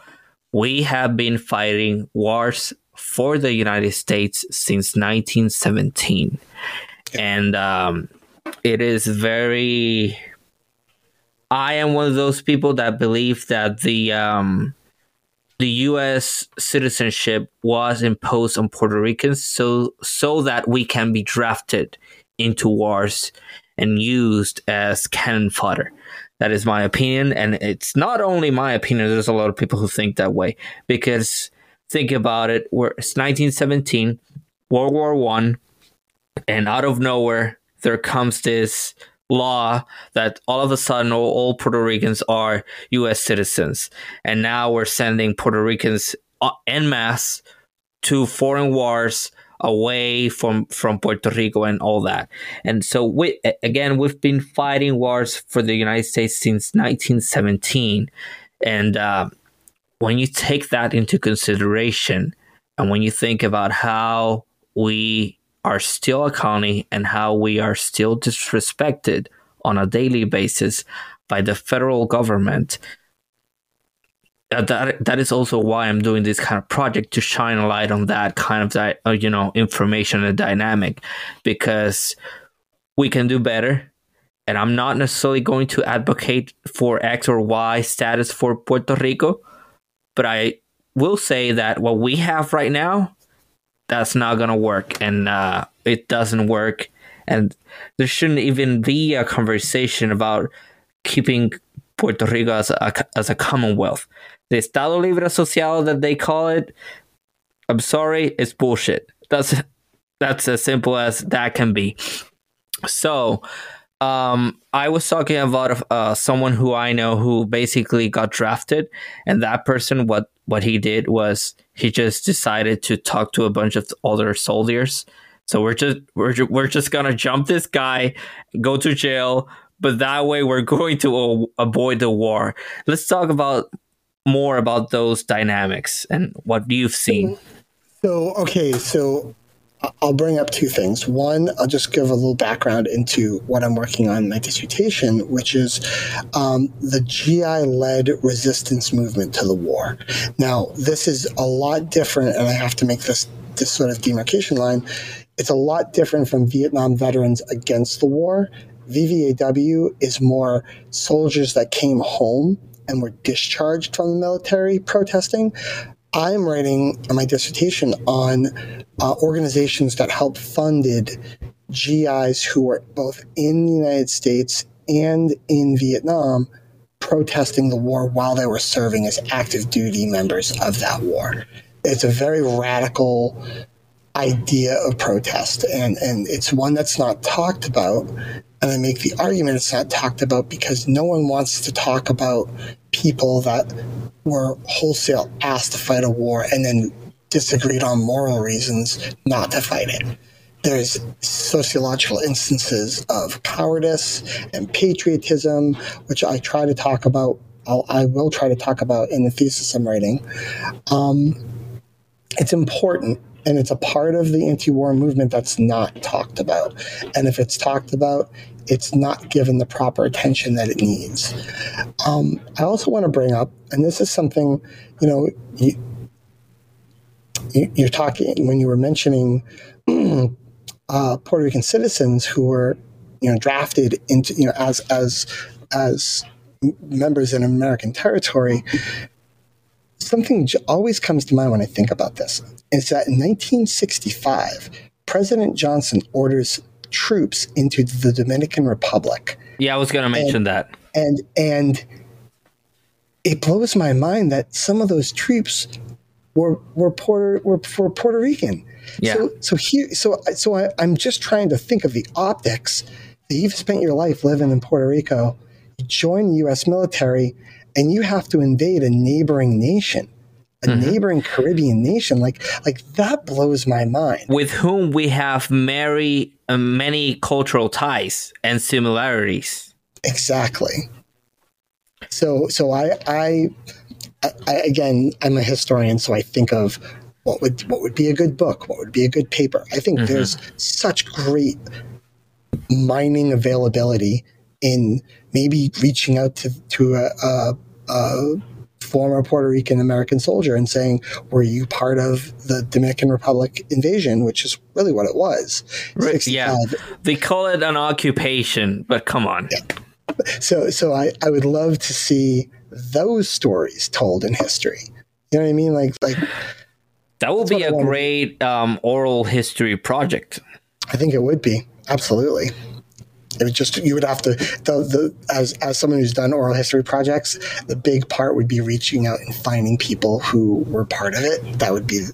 we have been fighting wars for the united states since 1917 and um, it is very I am one of those people that believe that the um, the U.S. citizenship was imposed on Puerto Ricans so so that we can be drafted into wars and used as cannon fodder. That is my opinion, and it's not only my opinion. There's a lot of people who think that way because think about it. We're, it's 1917, World War One, and out of nowhere there comes this law that all of a sudden all, all, Puerto Ricans are U.S. citizens, and now we're sending Puerto Ricans uh, en masse to foreign wars away from from Puerto Rico and all that. And so we again we've been fighting wars for the United States since 1917, and uh, when you take that into consideration, and when you think about how we are still a colony and how we are still disrespected on a daily basis by the federal government. Uh, that that is also why I'm doing this kind of project to shine a light on that kind of di- uh, you know information and dynamic because we can do better and I'm not necessarily going to advocate for X or Y status for Puerto Rico but I will say that what we have right now that's not gonna work, and uh, it doesn't work, and there shouldn't even be a conversation about keeping Puerto Rico as a, as a commonwealth. The Estado Libre Asociado that they call it, I'm sorry, it's bullshit. That's that's as simple as that can be. So, um, I was talking about uh, someone who I know who basically got drafted, and that person, what what he did was he just decided to talk to a bunch of other soldiers. So we're just we're we're just gonna jump this guy, go to jail, but that way we're going to avoid the war. Let's talk about more about those dynamics and what you've seen. So okay, so I'll bring up two things. One, I'll just give a little background into what I'm working on in my dissertation, which is um, the GI led resistance movement to the war. Now, this is a lot different, and I have to make this, this sort of demarcation line. It's a lot different from Vietnam veterans against the war. VVAW is more soldiers that came home and were discharged from the military protesting. I'm writing my dissertation on uh, organizations that help funded GIs who were both in the United States and in Vietnam protesting the war while they were serving as active duty members of that war. It's a very radical idea of protest, and, and it's one that's not talked about. And I make the argument it's not talked about because no one wants to talk about people that were wholesale asked to fight a war and then disagreed on moral reasons not to fight it. There's sociological instances of cowardice and patriotism, which I try to talk about. I'll, I will try to talk about in the thesis I'm writing. Um, it's important and it's a part of the anti-war movement that's not talked about. And if it's talked about, it's not given the proper attention that it needs. Um, I also want to bring up, and this is something, you know, you, you're talking when you were mentioning uh, Puerto Rican citizens who were, you know, drafted into, you know, as as as members in American territory. Something always comes to mind when I think about this is that in 1965, President Johnson orders troops into the Dominican Republic. Yeah, I was going to mention and, that. And and it blows my mind that some of those troops were were Puerto were, were Puerto Rican. Yeah. So so here so so I, I'm just trying to think of the optics that you've spent your life living in Puerto Rico. You join the U.S. military, and you have to invade a neighboring nation, a Mhm. neighboring Caribbean nation. Like like that blows my mind. with whom we have very uh, many cultural ties and similarities. Exactly. So so I I, I again I'm a historian, so I think of what would what would be a good book, what would be a good paper. I think Mhm. there's such great mining availability in maybe reaching out to to a, a, a former Puerto Rican American soldier and saying, "Were you part of the Dominican Republic invasion?" Which is really what it was. Right, yeah. 65. They call it an occupation, but come on. So, so I, I would love to see those stories told in history. You know what I mean? Like, like That would be a great um, oral history project. I think it would be absolutely. It would just you would have to the, the as as someone who's done oral history projects, the big part would be reaching out and finding people who were part of it. That would be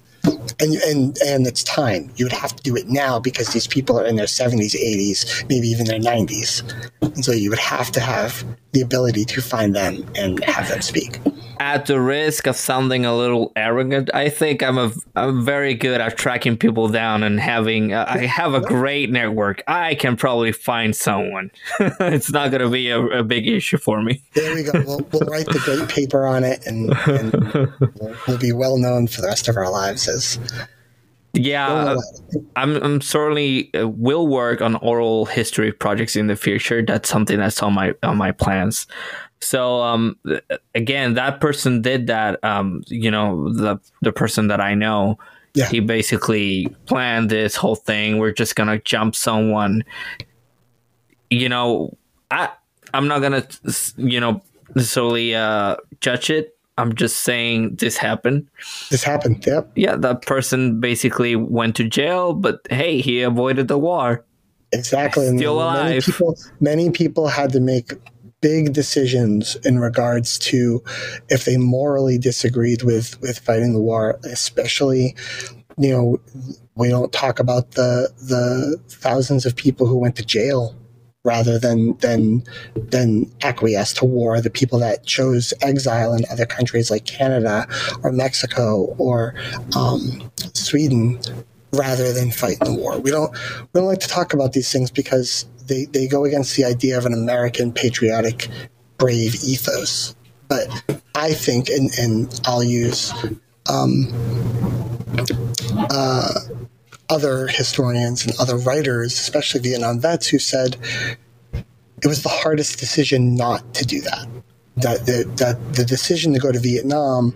and and and it's time. You would have to do it now because these people are in their seventies, eighties, maybe even their nineties. And so you would have to have the ability to find them and have them speak. At the risk of sounding a little arrogant, I think I'm a I'm very good at tracking people down and having uh, I have a great network. I can probably find someone. it's not going to be a, a big issue for me. There we go. We'll, we'll write the great paper on it, and, and we'll, we'll be well known for the rest of our lives as. Yeah, uh, I'm I'm certainly uh, will work on oral history projects in the future. That's something that's on my on my plans. So um th- again, that person did that. Um, you know, the the person that I know, Yeah. he basically planned this whole thing. We're just gonna jump someone. You know, I I'm not gonna you know necessarily uh judge it. I'm just saying this happened This happened. Yep. yeah, that person basically went to jail, but hey, he avoided the war. Exactly. And Still Many alive. people, many people had to make big decisions in regards to if they morally disagreed with with fighting the war, especially you know we don't talk about the the thousands of people who went to jail rather than than than acquiesce to war the people that chose exile in other countries like Canada or Mexico or um, Sweden rather than fight in the war. We don't we don't like to talk about these things because they, they go against the idea of an American patriotic brave ethos. But I think and, and I'll use um, uh, other historians and other writers, especially Vietnam vets, who said it was the hardest decision not to do that. That the, that the decision to go to Vietnam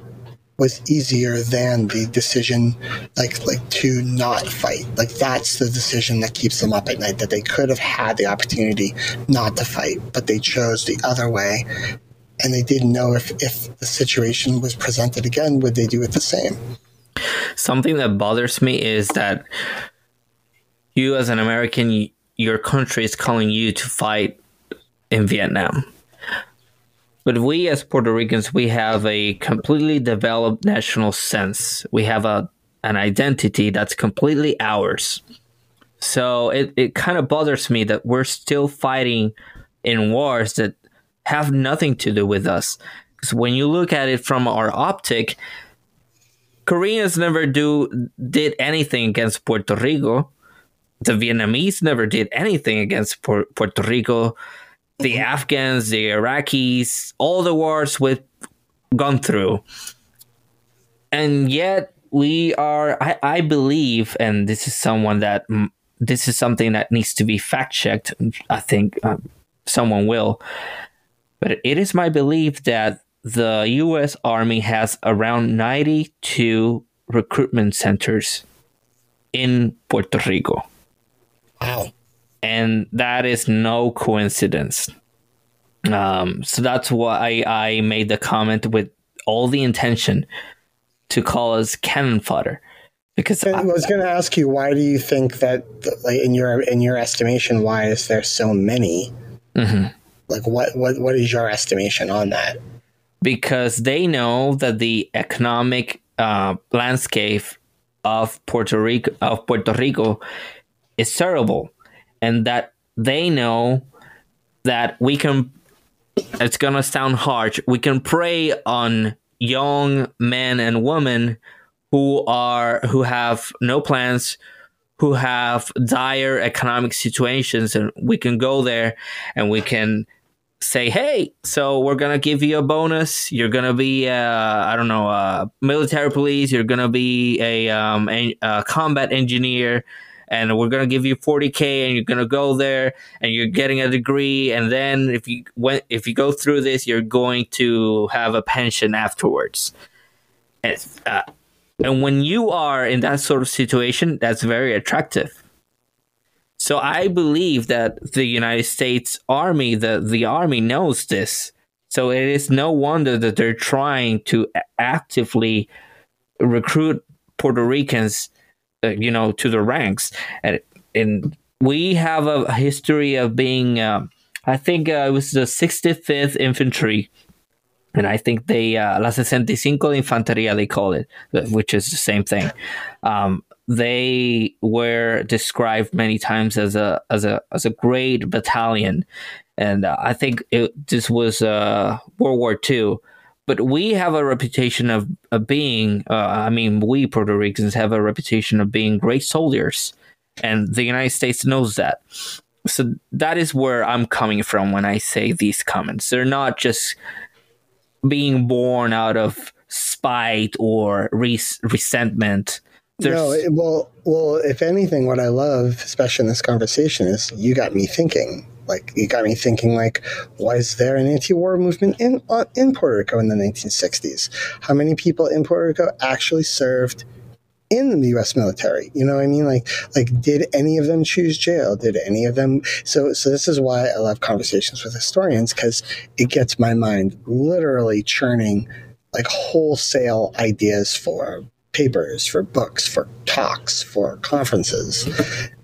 was easier than the decision like like to not fight. Like that's the decision that keeps them up at night. That they could have had the opportunity not to fight, but they chose the other way. And they didn't know if, if the situation was presented again, would they do it the same? Something that bothers me is that you, as an American, your country is calling you to fight in Vietnam. But we, as Puerto Ricans, we have a completely developed national sense. We have a an identity that's completely ours. So it, it kind of bothers me that we're still fighting in wars that have nothing to do with us. Because when you look at it from our optic, Koreans never do did anything against Puerto Rico. The Vietnamese never did anything against Pu- Puerto Rico. The Afghans, the Iraqis, all the wars we've gone through, and yet we are. I, I believe, and this is someone that this is something that needs to be fact checked. I think um, someone will, but it is my belief that the U.S. Army has around 92 recruitment centers in Puerto Rico. Wow. And that is no coincidence. Um, so that's why I, I made the comment with all the intention to call us cannon fodder. Because I I, was going to ask you, why do you think that, like, in your in your estimation, why is there so many? Mhm. Like, what what what is your estimation on that? Because they know that the economic uh, landscape of Puerto Rico of Puerto Rico is terrible, and that they know that we can. It's gonna sound harsh. We can prey on young men and women who are who have no plans who have dire economic situations and we can go there and we can say hey so we're gonna give you a bonus. You're gonna be uh, i don't know a military police. You're gonna be a, um, a, a combat engineer. And we're gonna give you 40k and you're gonna go there and you're getting a degree. And then if you went if you go through this you're going to have a pension afterwards. And, uh, and when you are in that sort of situation that's very attractive so I believe that the United States Army, the, the Army knows this. So it is no wonder that they're trying to actively recruit Puerto Ricans, uh, you know, to the ranks. And, and we have a history of being, uh, I think uh, it was the 65th Infantry. And I think they, uh, La 65 de Infantería, they call it, which is the same thing. Um, they were described many times as a as a as a great battalion, and uh, I think it, this was uh, World War II. But we have a reputation of, of being, uh, I mean, we Puerto Ricans have a reputation of being great soldiers, and the United States knows that. So that is where I'm coming from when I say these comments. They're not just being born out of spite or res- resentment there's... No, well, well, if anything, what I love, especially in this conversation, is you got me thinking. Like you got me thinking. Like, was there an anti-war movement in uh, in Puerto Rico in the 1960s? How many people in Puerto Rico actually served in the U.S. military? You know what I mean? Like, like did any of them choose jail? Did any of them? So, so this is why I love conversations with historians because it gets my mind literally churning like wholesale ideas for papers, for books, for talks, for conferences,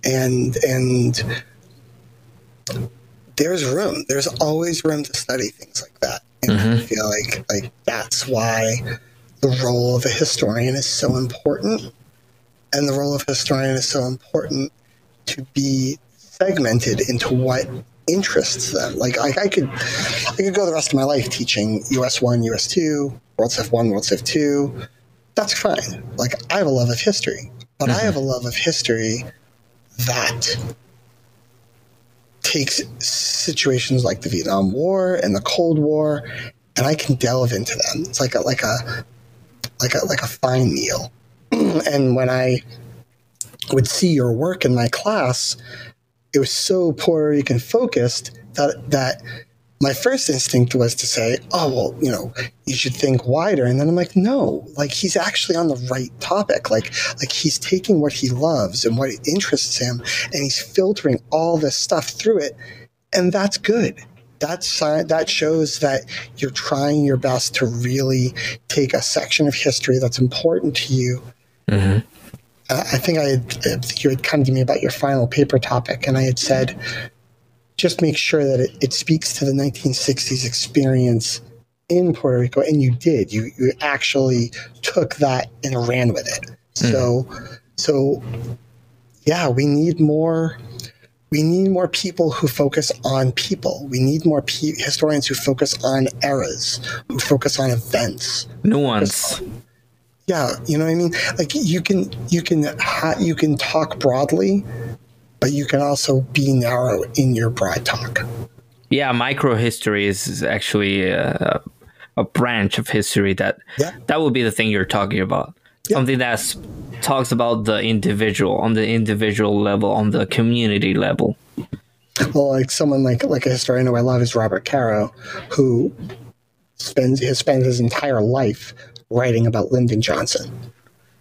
and and there's room. There's always room to study things like that, and mm-hmm. I feel like like that's why the role of a historian is so important, and the role of a historian is so important to be segmented into what interests them. Like I, I could I could go the rest of my life teaching US one, US two, World Civ one, World Civ two that's fine. Like I have a love of history, but mm-hmm. I have a love of history that takes situations like the Vietnam War and the Cold War, and I can delve into them. It's like a like a like a like a fine meal. and when I would see your work in my class, it was so Puerto Rican focused that that my first instinct was to say, oh, well, you know, you should think wider. And then I'm like, no, like he's actually on the right topic. Like, like he's taking what he loves and what interests him and he's filtering all this stuff through it. And that's good. That's, that shows that you're trying your best to really take a section of history that's important to you. Mm-hmm. I think I had, you had come to me about your final paper topic, and I had said, just make sure that it, it speaks to the 1960s experience in Puerto Rico, and you did. You you actually took that and ran with it. Mm. So so yeah, we need more. We need more people who focus on people. We need more pe- historians who focus on eras, who focus on events, nuance. On, yeah, you know what I mean. Like you can you can ha- you can talk broadly, but you can also be narrow in your broad talk. Yeah, microhistory is actually a, a branch of history that yeah. that would be the thing you're talking about. Yeah. Something that talks about the individual on the individual level, on the community level. Well, like someone like like a historian who I love is Robert Caro, who spends has spent his entire life writing about Lyndon Johnson.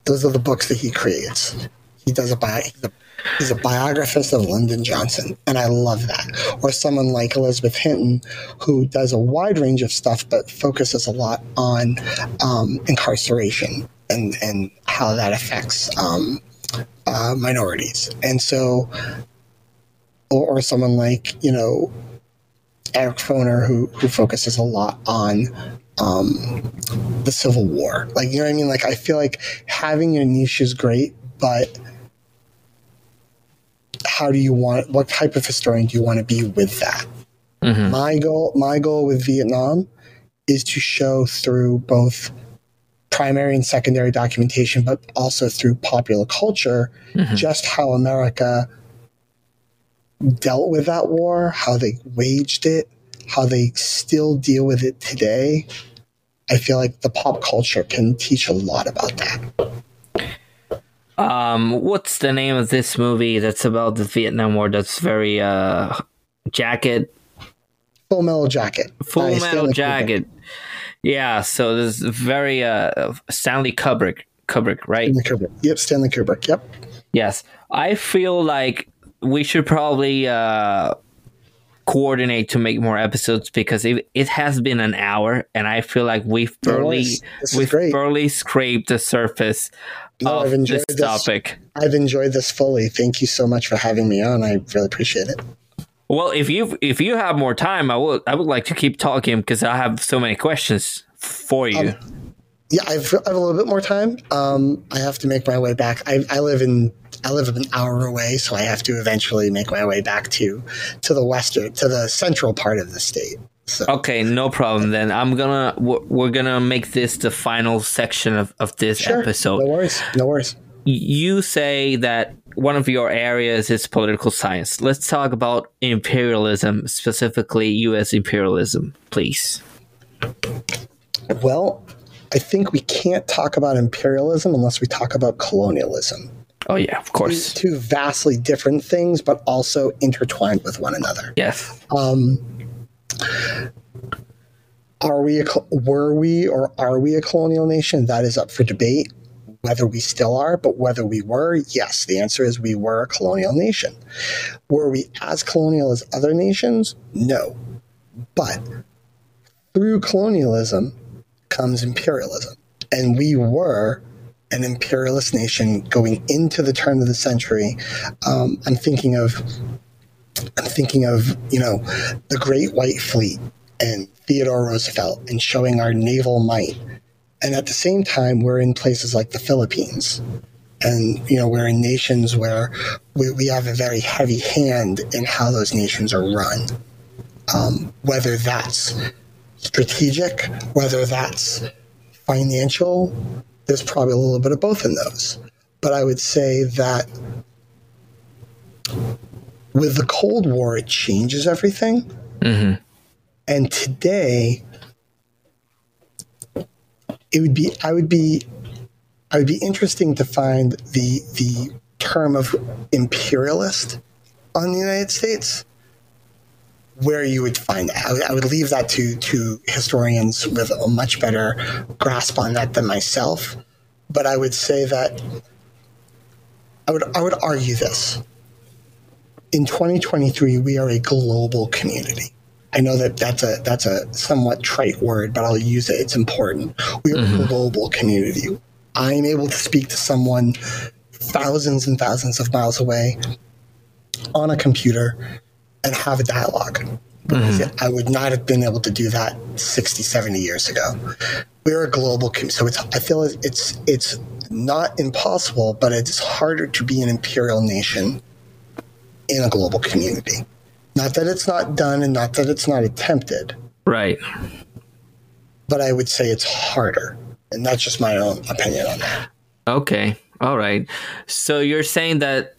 Those are the books that he creates. He does a, bi- a He's a biographist of Lyndon Johnson, and I love that. Or someone like Elizabeth Hinton, who does a wide range of stuff, but focuses a lot on um, incarceration and, and how that affects um, uh, minorities. And so, or, or someone like, you know, Eric Foner, who, who focuses a lot on um, the Civil War. Like, you know what I mean? Like, I feel like having your niche is great, but how do you want? What type of historian do you want to be with that? Mm-hmm. My goal, my goal with Vietnam, is to show through both primary and secondary documentation, but also through popular culture, mm-hmm. just how America dealt with that war, how they waged it, how they still deal with it today. I feel like the pop culture can teach a lot about that. Um, what's the name of this movie that's about the Vietnam War? That's very uh, jacket. Full Metal Jacket. Full Metal Jacket. Yeah, so this is very uh, Stanley Kubrick. Kubrick, right? Stanley Kubrick. Yep, Stanley Kubrick. Yep. Yes, I feel like we should probably uh, coordinate to make more episodes because it, it has been an hour and I feel like we've barely we've barely scraped the surface no, of I've enjoyed this, this topic. I've enjoyed this fully. Thank you so much for having me on. I really appreciate it. Well, if you if you have more time, I would I would like to keep talking because I have so many questions for you. Um, yeah, I've, I have a little bit more time. Um, I have to make my way back. I, I live in I live an hour away, so I have to eventually make my way back to to the western to the central part of the state. So. Okay, no problem then. I'm gonna we're gonna make this the final section of, of this sure. episode. No worries. No worries. You say that one of your areas is political science. Let's talk about imperialism, specifically U.S. imperialism, please. Well, I think we can't talk about imperialism unless we talk about colonialism. Oh yeah, of course. Two, two vastly different things, but also intertwined with one another. Yes. Um, are we a, were we or are we a colonial nation? That is up for debate. Whether we still are, but whether we were, yes, the answer is we were a colonial nation. Were we as colonial as other nations? No. But through colonialism comes imperialism. And we were an imperialist nation going into the turn of the century. Um, I'm thinking of I'm thinking of you know the Great White Fleet and Theodore Roosevelt and showing our naval might. And at the same time, we're in places like the Philippines. And, you know, we're in nations where we, we have a very heavy hand in how those nations are run. Um, whether that's strategic, whether that's financial, there's probably a little bit of both in those. But I would say that with the Cold War, it changes everything. Mm-hmm. And today, it would be I would be I would be interesting to find the the term of imperialist on the United States where you would find that. I would, I would leave that to to historians with a much better grasp on that than myself. But I would say that I would I would argue this. In 2023, we are a global community. I know that that's a that's a somewhat trite word, but I'll use it. It's important. We are mm-hmm. a global community. I'm able to speak to someone thousands and thousands of miles away on a computer and have a dialogue. Mm-hmm. I would not have been able to do that 60, 70 years ago. We're a global community, so it's I feel it's it's not impossible, but it's harder to be an imperial nation in a global community. Not that it's not done and not that it's not attempted. Right. But I would say it's harder. And that's just my own opinion on that. Okay. All right. So you're saying that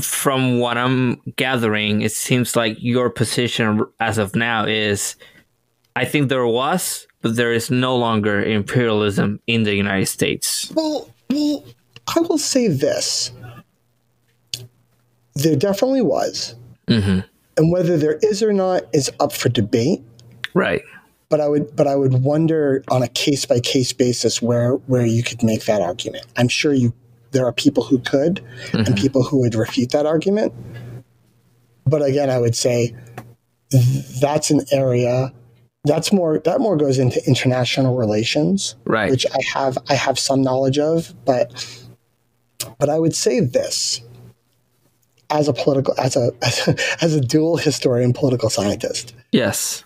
from what I'm gathering, it seems like your position as of now is I think there was, but there is no longer imperialism in the United States. Well, well I will say this. There definitely was. Mm-hmm. And whether there is or not is up for debate. Right. But I would but I would wonder on a case by case basis where where you could make that argument. I'm sure you there are people who could mm-hmm. and people who would refute that argument. But again, I would say that's an area that's more that more goes into international relations, right? Which I have I have some knowledge of, but but I would say this as a political as a as a, as a dual historian political scientist. Yes.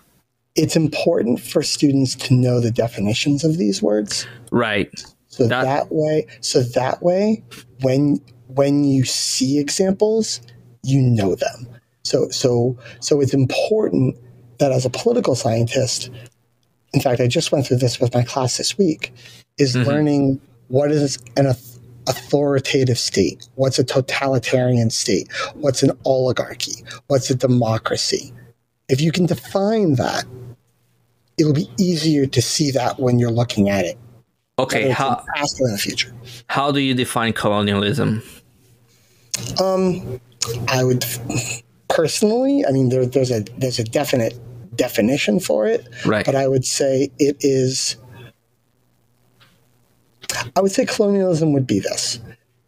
it's important for students to know the definitions of these words. Right. So that, that way, so that way, when when you see examples, you know them. So so so it's important that as a political scientist, in fact, I just went through this with my class this week, is mm-hmm. learning what is an authoritative state, what's a totalitarian state, what's an oligarchy, what's a democracy. If you can define that, it'll be easier to see that when you're looking at it. Okay, how faster in the future? How do you define colonialism? Um, I would personally, I mean, there, there's a there's a definite definition for it, right? But I would say it is. I would say colonialism would be this: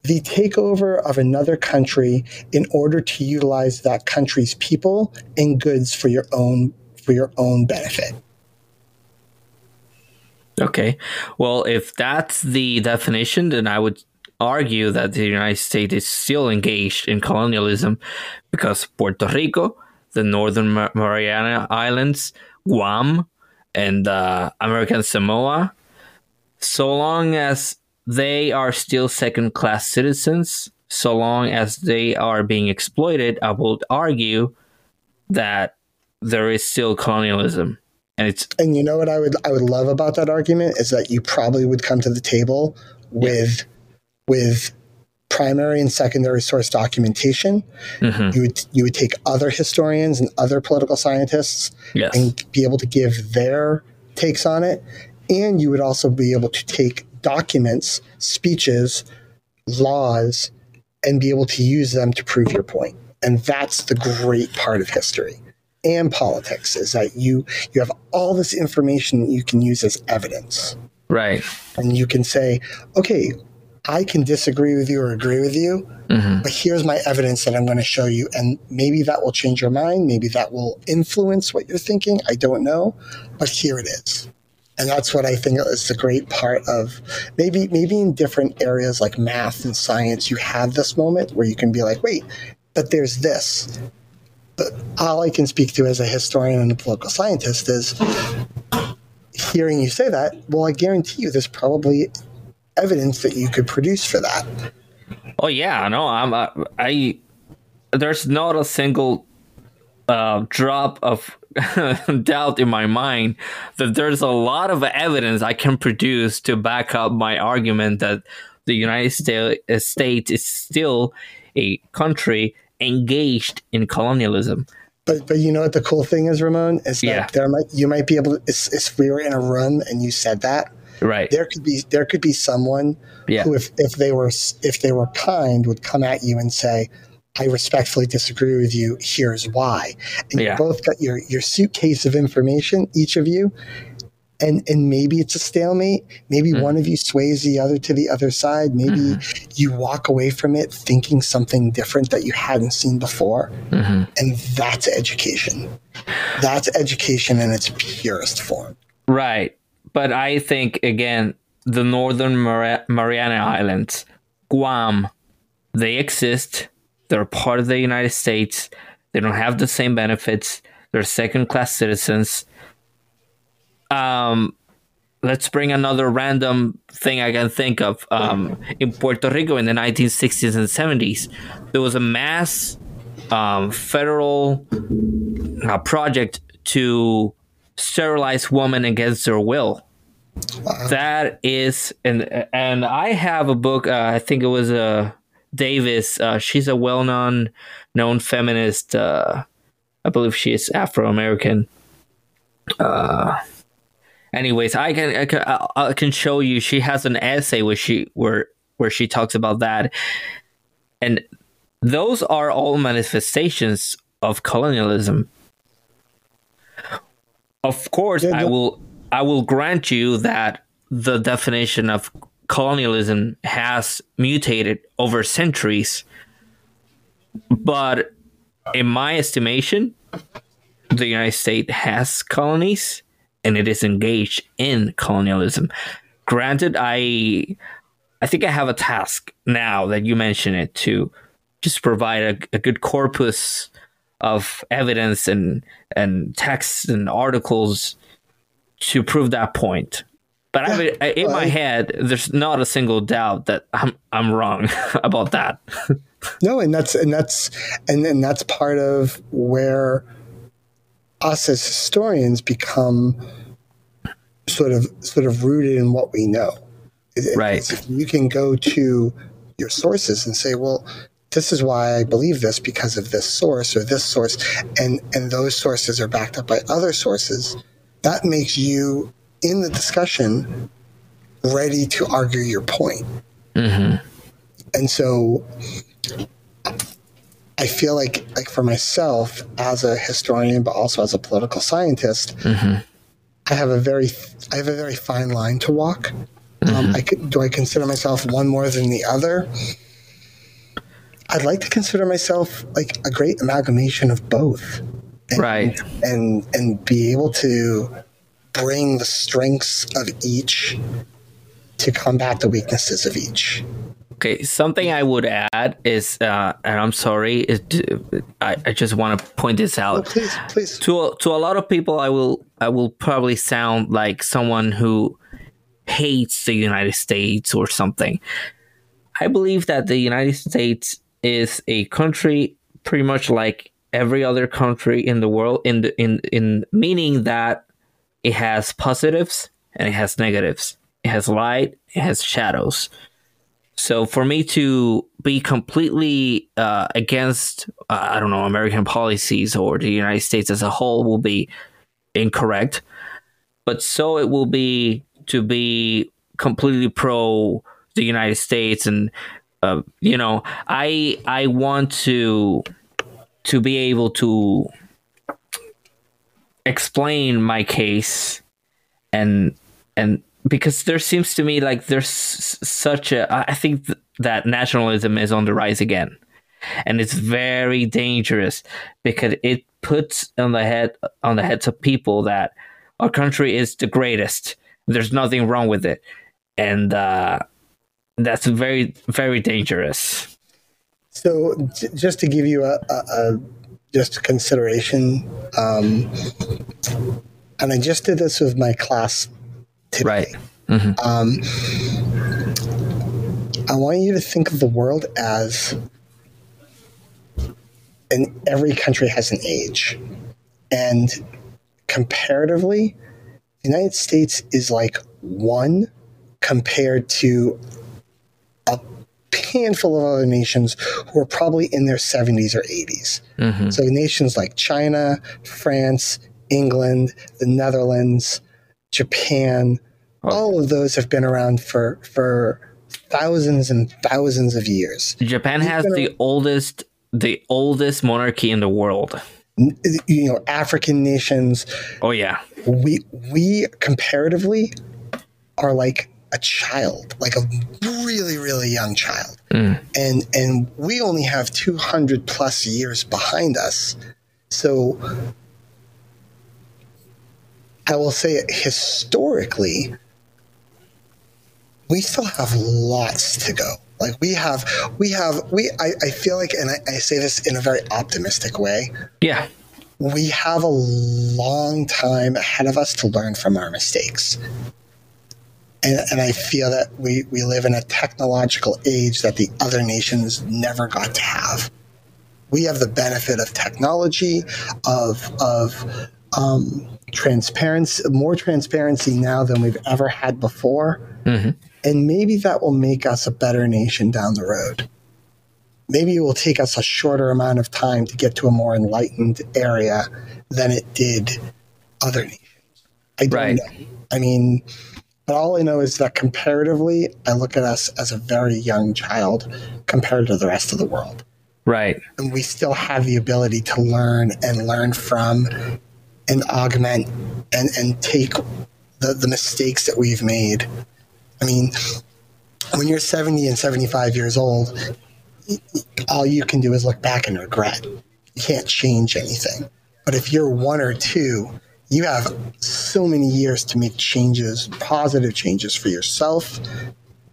the takeover of another country in order to utilize that country's people and goods for your own for your own benefit. Okay. Well, if that's the definition, then I would argue that the United States is still engaged in colonialism because Puerto Rico, the Northern Mariana Islands, Guam, and uh, American Samoa, so long as they are still second class citizens, so long as they are being exploited, I would argue that there is still colonialism. And it's and you know what I would I would love about that argument is that you probably would come to the table with yeah with primary and secondary source documentation. Mm-hmm. You would you would take other historians and other political scientists yes. and be able to give their takes on it, and you would also be able to take documents, speeches, laws, and be able to use them to prove your point. And that's the great part of history and politics is that you you have all this information that you can use as evidence. Right. And you can say, okay, I can disagree with you or agree with you, mm-hmm. but here's my evidence that I'm going to show you. And maybe that will change your mind. Maybe that will influence what you're thinking. I don't know, but here it is. And that's what I think is the great part of maybe maybe in different areas like math and science, you have this moment where you can be like, wait, but there's this. All I can speak to as a historian and a political scientist is hearing you say that, well, I guarantee you there's probably evidence that you could produce for that. Oh yeah, no, I'm uh, I. There's not a single uh, drop of doubt in my mind that there's a lot of evidence I can produce to back up my argument that the United States is still a country engaged in colonialism. But but you know what the cool thing is, Ramon, is that yeah. there might you might be able to if we were in a room and you said that, Right. There could be there could be someone yeah. who, if, if they were if they were kind, would come at you and say, "I respectfully disagree with you. Here's why." And yeah. you both got your your suitcase of information, each of you, and and maybe it's a stalemate. Maybe mm-hmm. one of you sways the other to the other side. Maybe mm-hmm. you walk away from it thinking something different that you hadn't seen before, mm-hmm. and that's education. That's education in its purest form. Right. But I think again, the Northern Mar- Mariana Islands, Guam, they exist. They're part of the United States. They don't have the same benefits. They're second class citizens. Um, let's bring another random thing I can think of. Um, in Puerto Rico in the 1960s and 70s, there was a mass um, federal uh, project to sterilize women against their will. That is, and and I have a book. Uh, I think it was a uh, Davis. Uh, she's a well-known, known feminist. Uh, I believe she is Afro American. Uh, anyways, I can, I can I can show you. She has an essay where she where where she talks about that, and those are all manifestations of colonialism. Of course, yeah, I will I will grant you that the definition of colonialism has mutated over centuries. But in my estimation, the United States has colonies and it is engaged in colonialism. Granted, I I think I have a task now that you mention it to just provide a, a good corpus of evidence and and texts and articles to prove that point. But I, in my head, there's not a single doubt that I'm I'm wrong about that. no, and that's and that's and and that's part of where us as historians become sort of sort of rooted in what we know. Right. If you can go to your sources and say, well, this is why I believe this because of this source or this source, and and those sources are backed up by other sources. That makes you in the discussion ready to argue your point. Mm-hmm. And so, I feel like like for myself as a historian, but also as a political scientist, mm-hmm. I have a very I have a very fine line to walk. Um, mm-hmm. Um, I could, do I consider myself one more than the other? I'd like to consider myself like a great amalgamation of both. And, right. And and be able to bring the strengths of each to combat the weaknesses of each. Okay, something I would add is, uh, and I'm sorry, it, I, I just want to point this out. Oh, please, please. To to a lot of people, I will I will probably sound like someone who hates the United States or something. I believe that the United States is a country pretty much like every other country in the world in the, in in meaning that it has positives and it has negatives. It has light, it has shadows. So for me to be completely uh, against, uh, I don't know, American policies or the United States as a whole will be incorrect. But so it will be to be completely pro the United States and uh, you know, I I want to to be able to explain my case and and because there seems to me like there's such a I think th- that nationalism is on the rise again. And it's very dangerous because it puts on the head on the heads of people that our country is the greatest. There's nothing wrong with it. And uh, that's very very dangerous. So, j- just to give you a, a, a just a consideration, um, and I just did this with my class today. Right. Mm-hmm. Um, I want you to think of the world as, and every country has an age, and comparatively, the United States is like one compared to a handful of other nations who are probably in their 70s or 80s. Mm-hmm. So nations like China, France, England, the Netherlands, Japan, all of those have been around for for thousands and thousands of years. Japan has the oldest the oldest monarchy in the world. You know, African nations. Oh yeah. We we comparatively are like a child, like a really, really young child. Mm. And and we only have 200 plus years behind us. So I will say it historically, we still have lots to go. Like we have, we have, we, I, I feel like, and I, I say this in a very optimistic way. Yeah. We have a long time ahead of us to learn from our mistakes. And, and, I feel that we, we live in a technological age that the other nations never got to have. We have the benefit of technology, of, of um, transparency, more transparency now than we've ever had before. Mm-hmm. And maybe that will make us a better nation down the road. Maybe it will take us a shorter amount of time to get to a more enlightened area than it did other nations. I don't right. know. I mean, but all I know is that comparatively, I look at us as a very young child compared to the rest of the world. Right. And we still have the ability to learn and learn from and augment and, and take the, the mistakes that we've made. I mean, when you're 70 and 75 years old, all you can do is look back and regret. You can't change anything. But if you're one or two, you have so many years to make changes, positive changes for yourself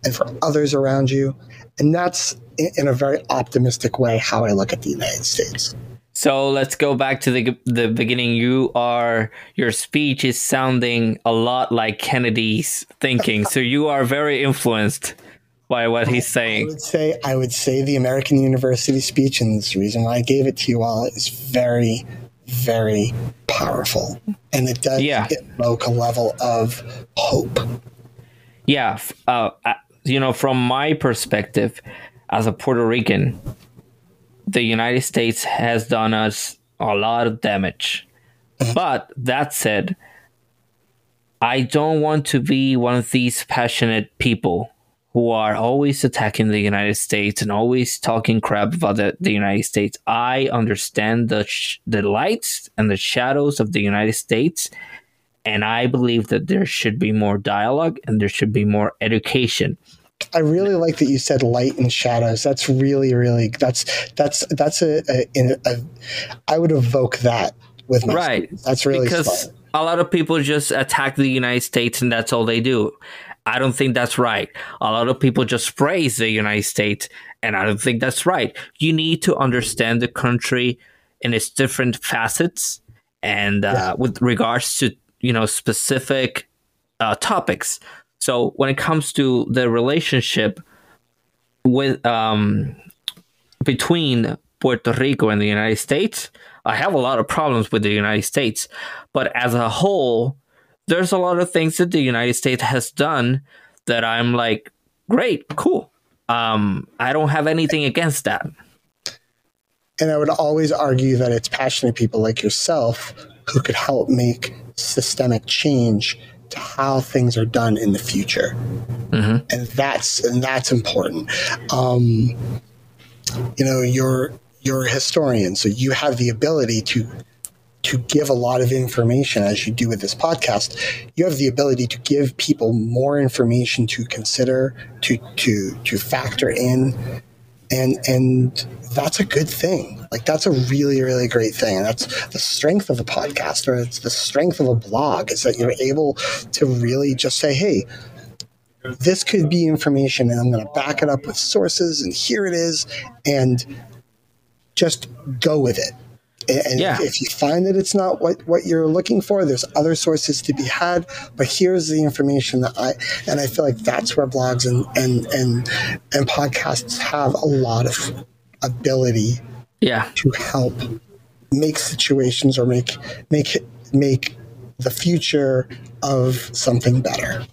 and for others around you. And that's in a very optimistic way how I look at the United States. So let's go back to the the beginning. You are your speech is sounding a lot like Kennedy's thinking. so you are very influenced by what he's saying. I would say I would say the American University speech, and the reason why I gave it to you all is very, very powerful, and it does Yeah. evoke a level of hope. Yeah, uh, uh, you know, from my perspective as a Puerto Rican, the United States has done us a lot of damage. Uh-huh. But that said, I don't want to be one of these passionate people who are always attacking the United States and always talking crap about the, the United States. I understand the sh- the lights and the shadows of the United States, and I believe that there should be more dialogue and there should be more education. I really like that you said light and shadows. That's really, really that's that's that's a, a, in a I would evoke that with my Right. students. That's really because smart. a lot of people just attack the United States and that's all they do. I don't think that's right. A lot of people just praise the United States and I don't think that's right. You need to understand the country in its different facets and uh, with regards to you know specific uh, topics. So when it comes to the relationship with um, between Puerto Rico and the United States, I have a lot of problems with the United States. But as a whole, there's a lot of things that the United States has done that I'm like, great, cool. Um, I don't have anything against that. And I would always argue that it's passionate people like yourself who could help make systemic change to how things are done in the future. And that's and that's important. Um, you know, you're you're a historian, so you have the ability to to give a lot of information as you do with this podcast. You have the ability to give people more information to consider, to to to factor in and and that's a good thing. Like that's a really really great thing. And that's the strength of a podcast or it's the strength of a blog is that you're able to really just say hey this could be information and i'm going to back it up with sources and here it is and just go with it and Yeah. if, if you find that it's not what, what you're looking for, there's other sources to be had. But here's the information that I and I feel like that's where blogs and and and, and podcasts have a lot of ability Yeah. to help make situations or make make make the future of something better.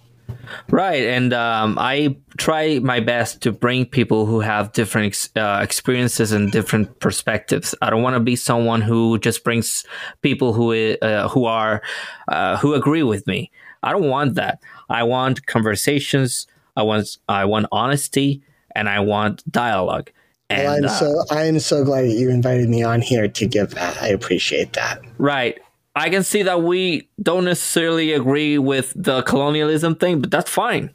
Right, and um, I try my best to bring people who have different ex- uh, experiences and different perspectives. I don't want to be someone who just brings people who uh, who are uh, who agree with me. I don't want that. I want conversations. I want I want honesty, and I want dialogue. And Well, I'm uh, so I am so glad that you invited me on here to give that. I appreciate that. right, I can see that we don't necessarily agree with the colonialism thing, but that's fine.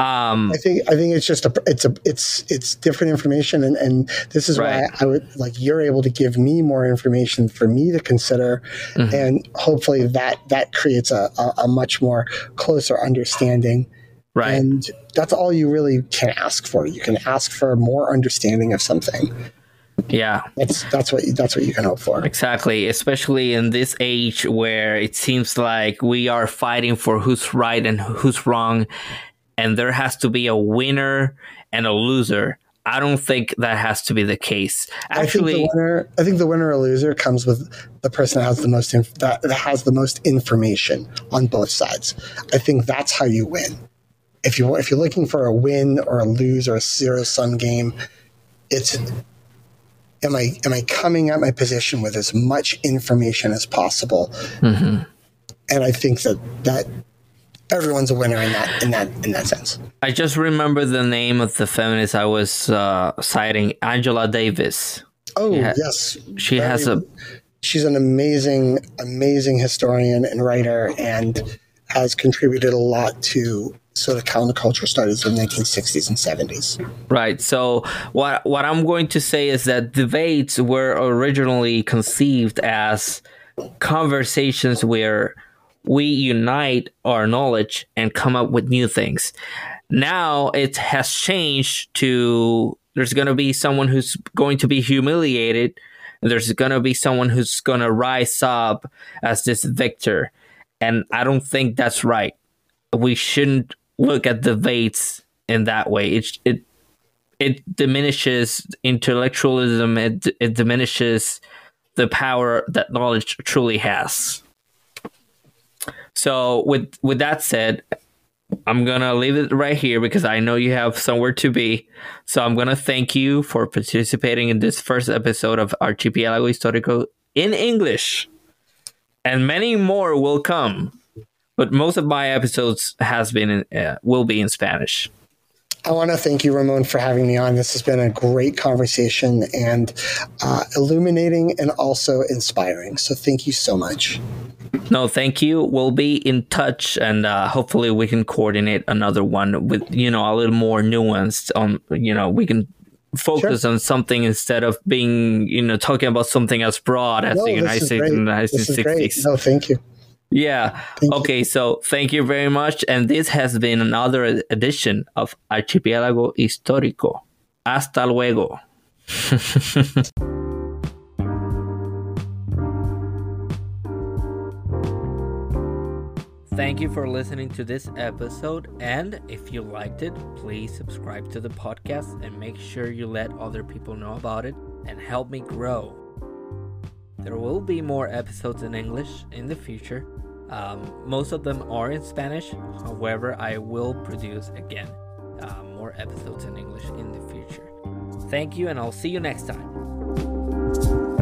Um, I think I think it's just a it's a it's it's different information and and this is Right. why I would like you're able to give me more information for me to consider Mm-hmm. and hopefully that that creates a, a, a much more closer understanding right. and that's all you really can ask for you can ask for more understanding of something yeah. that's that's what that's what you can hope for Exactly, especially in this age where it seems like we are fighting for who's right and who's wrong, and there has to be a winner and a loser. I don't think that has to be the case. I think Actually, the winner. I think the winner or loser comes with the person that has the most inf- that, that has the most information on both sides. I think that's how you win. If you if you're looking for a win or a lose or a zero sum game, it's am I am I coming at my position with as much information as possible? And I think that that everyone's a winner in that in that in that sense. I just remember the name of the feminist I was uh, citing, Angela Davis. Oh Yeah. yes, She has a she's an amazing, amazing historian and writer, and has contributed a lot to sort of counterculture started in the 1960s and 70s. Right. So what what I'm going to say is that debates were originally conceived as conversations where we unite our knowledge and come up with new things. Now it has changed to there's going to be someone who's going to be humiliated there's going to be someone who's going to rise up as this victor. And I don't think that's right. We shouldn't look at the debates in that way. It, it, it diminishes intellectualism, it, it diminishes the power that knowledge truly has. So with with that said, I'm gonna leave it right here because I know you have somewhere to be. So I'm gonna thank you for participating in this first episode of Archipiélago Histórico in English, and many more will come. But most of my episodes has been in, uh, will be in Spanish. I want to thank you, Ramon, for having me on. This has been a great conversation and uh, illuminating and also inspiring. So thank you so much. No, thank you. We'll be in touch, and uh, hopefully we can coordinate another one with you know a little more nuanced. On you know we can focus sure. on something instead of being you know talking about something as broad as no, the United States in the 1960s. No, thank you. Yeah. Thank okay. You. So thank you very much. And this has been another edition of Archipiélago Histórico. Hasta luego. Thank you for listening to this episode. And if you liked it, please subscribe to the podcast and make sure you let other people know about it and help me grow. There will be more episodes in English in the future. Um, most of them are in Spanish. However, I will produce again uh, more episodes in English in the future. Thank you, and I'll see you next time.